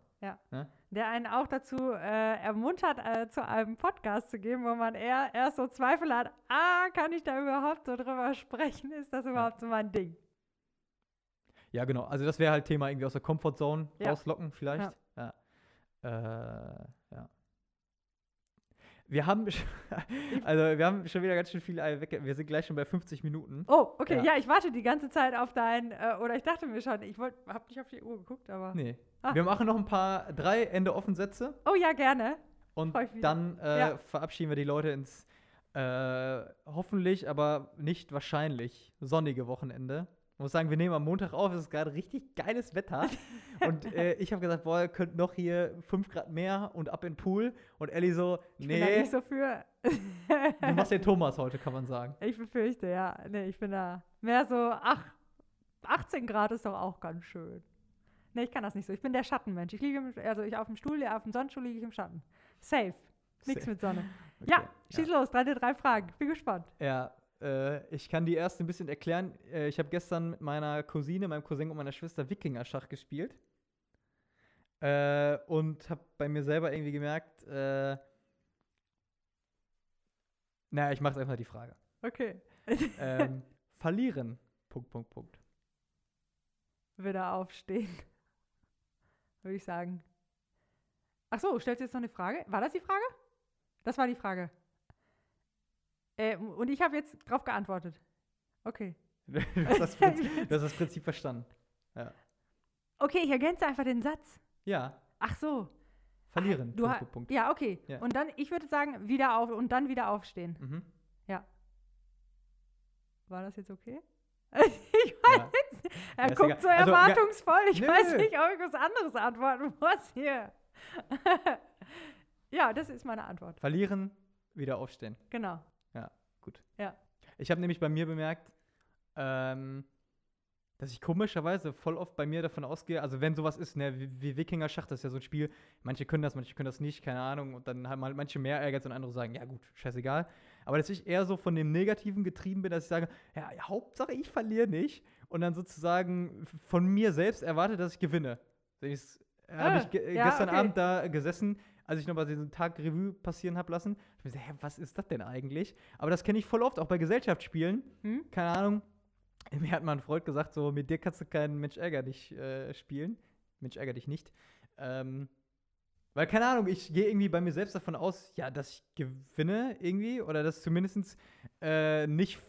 Der einen auch dazu äh, ermuntert, äh, zu einem Podcast zu gehen, wo man eher erst so Zweifel hat, ah, kann ich da überhaupt so drüber sprechen? Ist das überhaupt so mein Ding?
Ja, genau. Also, das wäre halt Thema irgendwie aus der Comfortzone
Ja.
rauslocken, vielleicht. Ja. Äh, ja. Wir haben, also wir haben schon wieder ganz schön viel Eier weg. Wir sind gleich schon bei 50 Minuten.
Oh, okay,
Ja.
ja, ich warte die ganze Zeit auf dein, äh, oder ich dachte mir schon, ich wollte, hab nicht auf die Uhr geguckt, aber.
Nee.
Ah.
Wir machen noch ein paar, drei Ende offen Sätze
Oh ja, gerne.
und dann äh,
Ja.
verabschieden wir die Leute ins äh, hoffentlich, aber nicht wahrscheinlich sonnige Wochenende. Ich muss sagen, wir nehmen am Montag auf, es ist gerade richtig geiles Wetter. und äh, ich habe gesagt, boah, ihr könnt noch hier 5 Grad mehr und ab in den Pool. Und Ellie so,
Ich bin da
nee,
nicht so für.
du machst den Thomas heute, kann man sagen.
ich befürchte, ja. Nee, ich bin da mehr so, ach, 18 Grad ist doch auch ganz schön. Nee, ich kann das nicht so. Ich bin der Schattenmensch. Ich liege, im, also ich auf dem Stuhl, ja, auf dem Sonnenstuhl liege ich im Schatten. Safe. Nichts
Safe.
mit Sonne.
Okay,
Ja, schieß los, deine drei Fragen. Bin gespannt.
Ja, äh, ich kann die erst ein bisschen erklären. Äh, ich habe gestern mit meiner Cousine, meinem Cousin und meiner Schwester Wikinger-Schach gespielt. Äh, und habe bei mir selber irgendwie gemerkt, äh, naja, ich mache einfach die Frage.
Okay.
Ähm, verlieren. Punkt, Punkt, Punkt.
Wieder aufstehen. Würde ich sagen. Ach so, stellst du jetzt noch eine Frage? War das die Frage? Das war die Frage. Äh, und ich habe jetzt drauf geantwortet. Okay.
du, hast das Prinzip, du hast das Prinzip verstanden.
Okay, ich ergänze einfach den Satz.
Ja,
Ach so.
verlieren.
Ah, Du
Punkt, Punkt, Punkt.
Ja, okay.
Ja.
Und dann, ich würde sagen, wieder auf und dann wieder aufstehen.
Mhm.
War das jetzt okay? ich weiß,
Ja.
er
ist
guckt so
Also,
erwartungsvoll. Ich
Nö.
weiß nicht, ob ich was anderes antworten muss hier. ja, das ist meine Antwort.
Verlieren, wieder aufstehen.
Genau.
Ich habe nämlich bei mir bemerkt, ähm, dass ich komischerweise voll oft bei mir davon ausgehe, also wenn sowas ist, ne, wie, wie Wikinger-Schach, das ist ja so ein Spiel, manche können das, manche können das nicht, keine Ahnung, und dann haben mal manche mehr Ehrgeiz und andere sagen, ja gut, scheißegal. Aber dass ich eher so von dem Negativen getrieben bin, dass ich sage, ja, Hauptsache ich verliere nicht und dann sozusagen von mir selbst erwarte, dass ich gewinne. habe
Ah,
ich ge
ja,
gestern
okay.
Abend da gesessen, als ich nochmal diesen Tag Revue passieren habe lassen. Ich mir so, hä, was ist das denn eigentlich? Aber das kenne ich voll oft, auch bei Gesellschaftsspielen.
Hm?
Keine Ahnung. Mir hat mal ein Freund gesagt, so, mit dir kannst du keinen Mensch ärger dich äh, spielen. Mensch ärger dich nicht. Ähm, weil, keine Ahnung, ich gehe irgendwie bei mir selbst davon aus, ja, dass ich gewinne irgendwie oder dass zumindest äh, nicht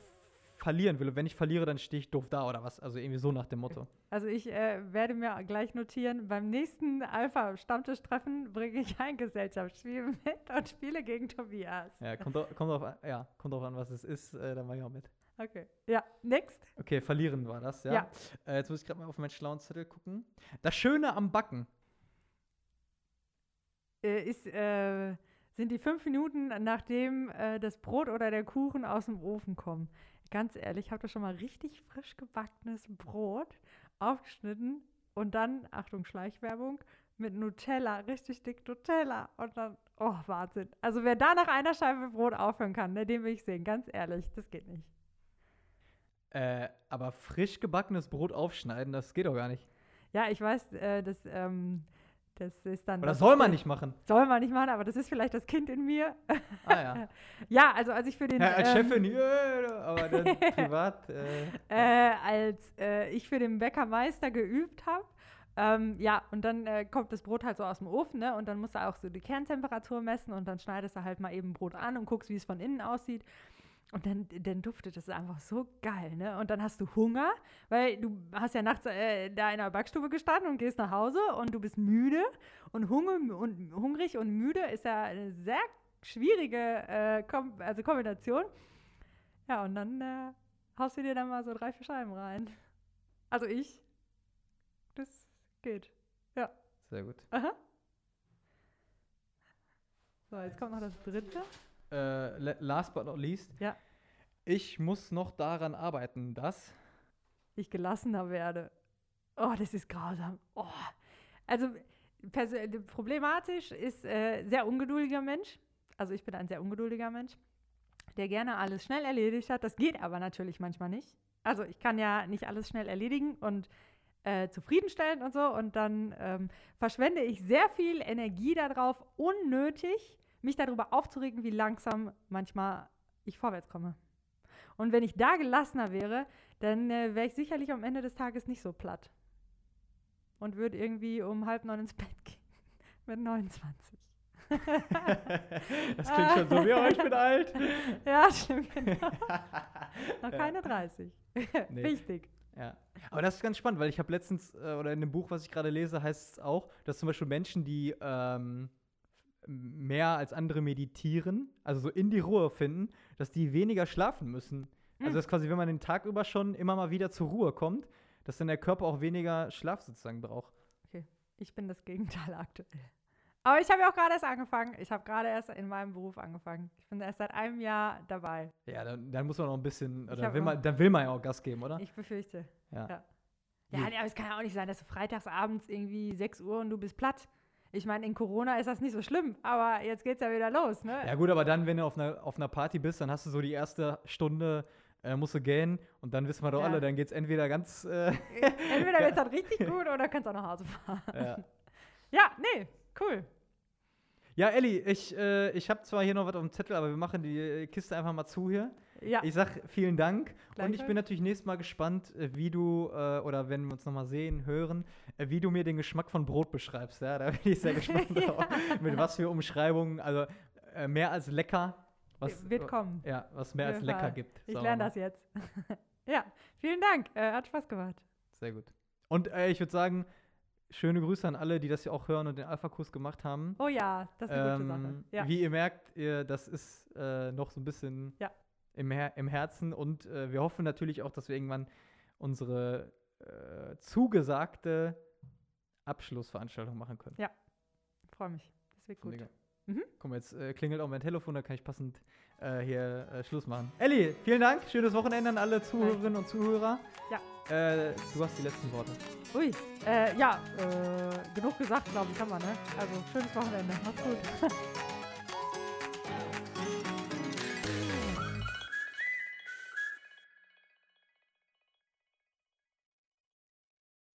verlieren will. Und wenn ich verliere, dann stehe ich doof da oder was. Also irgendwie so nach dem Motto.
Also ich äh, werde mir gleich notieren, beim nächsten Alpha-Stammtisch-Treffen bringe ich ein Gesellschaftsspiel mit und spiele gegen Tobias.
Ja, kommt, drauf, kommt, drauf, an, ja, kommt drauf an, was es ist. Äh, dann mache ich auch mit.
Okay. Ja, next.
Okay, verlieren war das, ja.
Ja.
Äh, jetzt muss ich gerade mal auf meinen schlauen Zettel gucken. Das Schöne am Backen.
Äh, ist, äh, sind die fünf Minuten, nachdem äh, das Brot oder der Kuchen aus dem Ofen kommen. Ganz ehrlich, habt ihr schon mal richtig frisch gebackenes Brot aufgeschnitten und dann, Achtung, Schleichwerbung, mit Nutella, richtig dick Nutella und dann, oh, Wahnsinn. Also wer da nach einer Scheibe Brot aufhören kann, ne, den will ich sehen, ganz ehrlich, das geht nicht.
Äh, aber frisch gebackenes Brot aufschneiden, das geht doch gar nicht.
Ja, ich weiß, äh, das, ähm, das ist dann.
Oder
das-
soll man nicht machen.
Soll man nicht machen, aber das ist vielleicht das Kind in mir.
Ah ja.
ja, also als ich für den.
ja als
ähm,
Chefin, yeah, aber dann privat. Äh,
äh, als äh, ich für den Bäckermeister geübt habe. Ähm, ja, und dann äh, kommt das Brot halt so aus dem Ofen, ne? Und dann musst du auch so die Kerntemperatur messen und dann schneidest du halt mal eben Brot an und guckst, wie es von innen aussieht. Und dann, dann duftet es einfach so geil, ne? Und dann hast du Hunger, weil du hast ja nachts äh, da in der Backstube gestanden und gehst nach Hause und du bist müde und, Hunger, und hungrig und müde ist ja eine sehr schwierige äh, Kom also Kombination. Ja, und dann äh, haust du dir dann mal so drei, vier Scheiben rein. Also ich. Das geht. Ja.
Sehr gut.
Aha. So, jetzt kommt noch das dritte.
Äh, la- last but not least.
Ja.
Ich muss noch daran arbeiten, dass.
ich gelassener werde. Oh, das ist grausam. Oh. Also problematisch ist äh, sehr ungeduldiger Mensch. Also ich bin ein sehr ungeduldiger Mensch, der gerne alles schnell erledigt hat. Das geht aber natürlich manchmal nicht. Also ich kann ja nicht alles schnell erledigen und äh, zufriedenstellen und so. Und dann ähm, verschwende ich sehr viel Energie darauf, unnötig mich darüber aufzuregen, wie langsam manchmal ich vorwärts komme. Und wenn ich da gelassener wäre, dann äh, wäre ich sicherlich am Ende des Tages nicht so platt. Und würde irgendwie um halb neun ins Bett gehen. Mit 29.
das klingt schon so wie, ich bin alt.
ja, stimmt. Genau. Noch keine 30.
Nee.
Wichtig.
Ja. Aber das ist ganz spannend, weil ich habe letztens, äh, oder in dem Buch, was ich gerade lese, heißt es auch, dass zum Beispiel Menschen, die ähm, mehr als andere meditieren, also so in die Ruhe finden, dass die weniger schlafen müssen. Also
Mhm.
dass quasi, wenn man den Tag über schon immer mal wieder zur Ruhe kommt, dass dann der Körper auch weniger Schlaf sozusagen braucht.
Ich bin das Gegenteil aktuell. Aber ich habe ja auch gerade erst angefangen. Ich habe gerade erst in meinem Beruf angefangen. Ich bin erst seit einem Jahr dabei.
Ja, dann, dann muss man noch ein bisschen, oder will man, dann will man ja auch Gas geben, oder?
Ich befürchte.
ja.
ja. Ja, nee, aber es kann ja auch nicht sein, dass du freitags abends irgendwie 6 Uhr und du bist platt. Ich meine, in Corona ist das nicht so schlimm, aber jetzt geht's ja wieder los, ne?
Ja gut, aber dann, wenn du auf einer, auf einer Party bist, dann hast du so die erste Stunde, äh, musst du gehen und dann wissen wir doch
Ja.
alle, dann geht's entweder ganz, äh,
Entweder wird's dann richtig gut oder kannst auch nach Hause fahren.
ja.
Ja, nee, cool.
Ja, Elli, ich, äh, ich habe zwar hier noch was auf dem Zettel, aber wir machen die äh, Kiste einfach mal zu hier.
Ja,
Ich sag vielen Dank und ich bin natürlich nächstes Mal gespannt, äh, wie du, äh, oder wenn wir uns nochmal sehen, hören, äh, wie du mir den Geschmack von Brot beschreibst. Ja, da bin ich sehr gespannt drauf. Mit was für Umschreibungen, also äh, mehr als lecker. Was,
wird kommen.
Ja, was mehr als lecker
Fall.
gibt.
Ich lerne das jetzt. ja, vielen Dank. Hat Spaß gemacht.
Sehr gut. Und ich würde sagen, schöne Grüße an alle, die das ja auch hören und den Alpha-Kurs gemacht haben.
Oh ja, das ist eine gute Sache.
Ähm,
Ja.
Wie ihr merkt, ihr, das ist äh, noch so ein bisschen
Ja.
im, Her im Herzen und äh, wir hoffen natürlich auch, dass wir irgendwann unsere äh, zugesagte Abschlussveranstaltung machen können.
Freue mich. Das wird gut. Mhm.
Mal, jetzt äh, klingelt auch mein Telefon, da kann ich passend äh, hier äh, Schluss machen. Elli, vielen Dank. Schönes Wochenende an alle Zuhörerinnen und Zuhörer.
Ja.
Äh, du hast die letzten Worte.
Ui, äh, ja, äh, genug gesagt, glaube ich, kann man, ne? Also, schönes Wochenende. Macht's gut.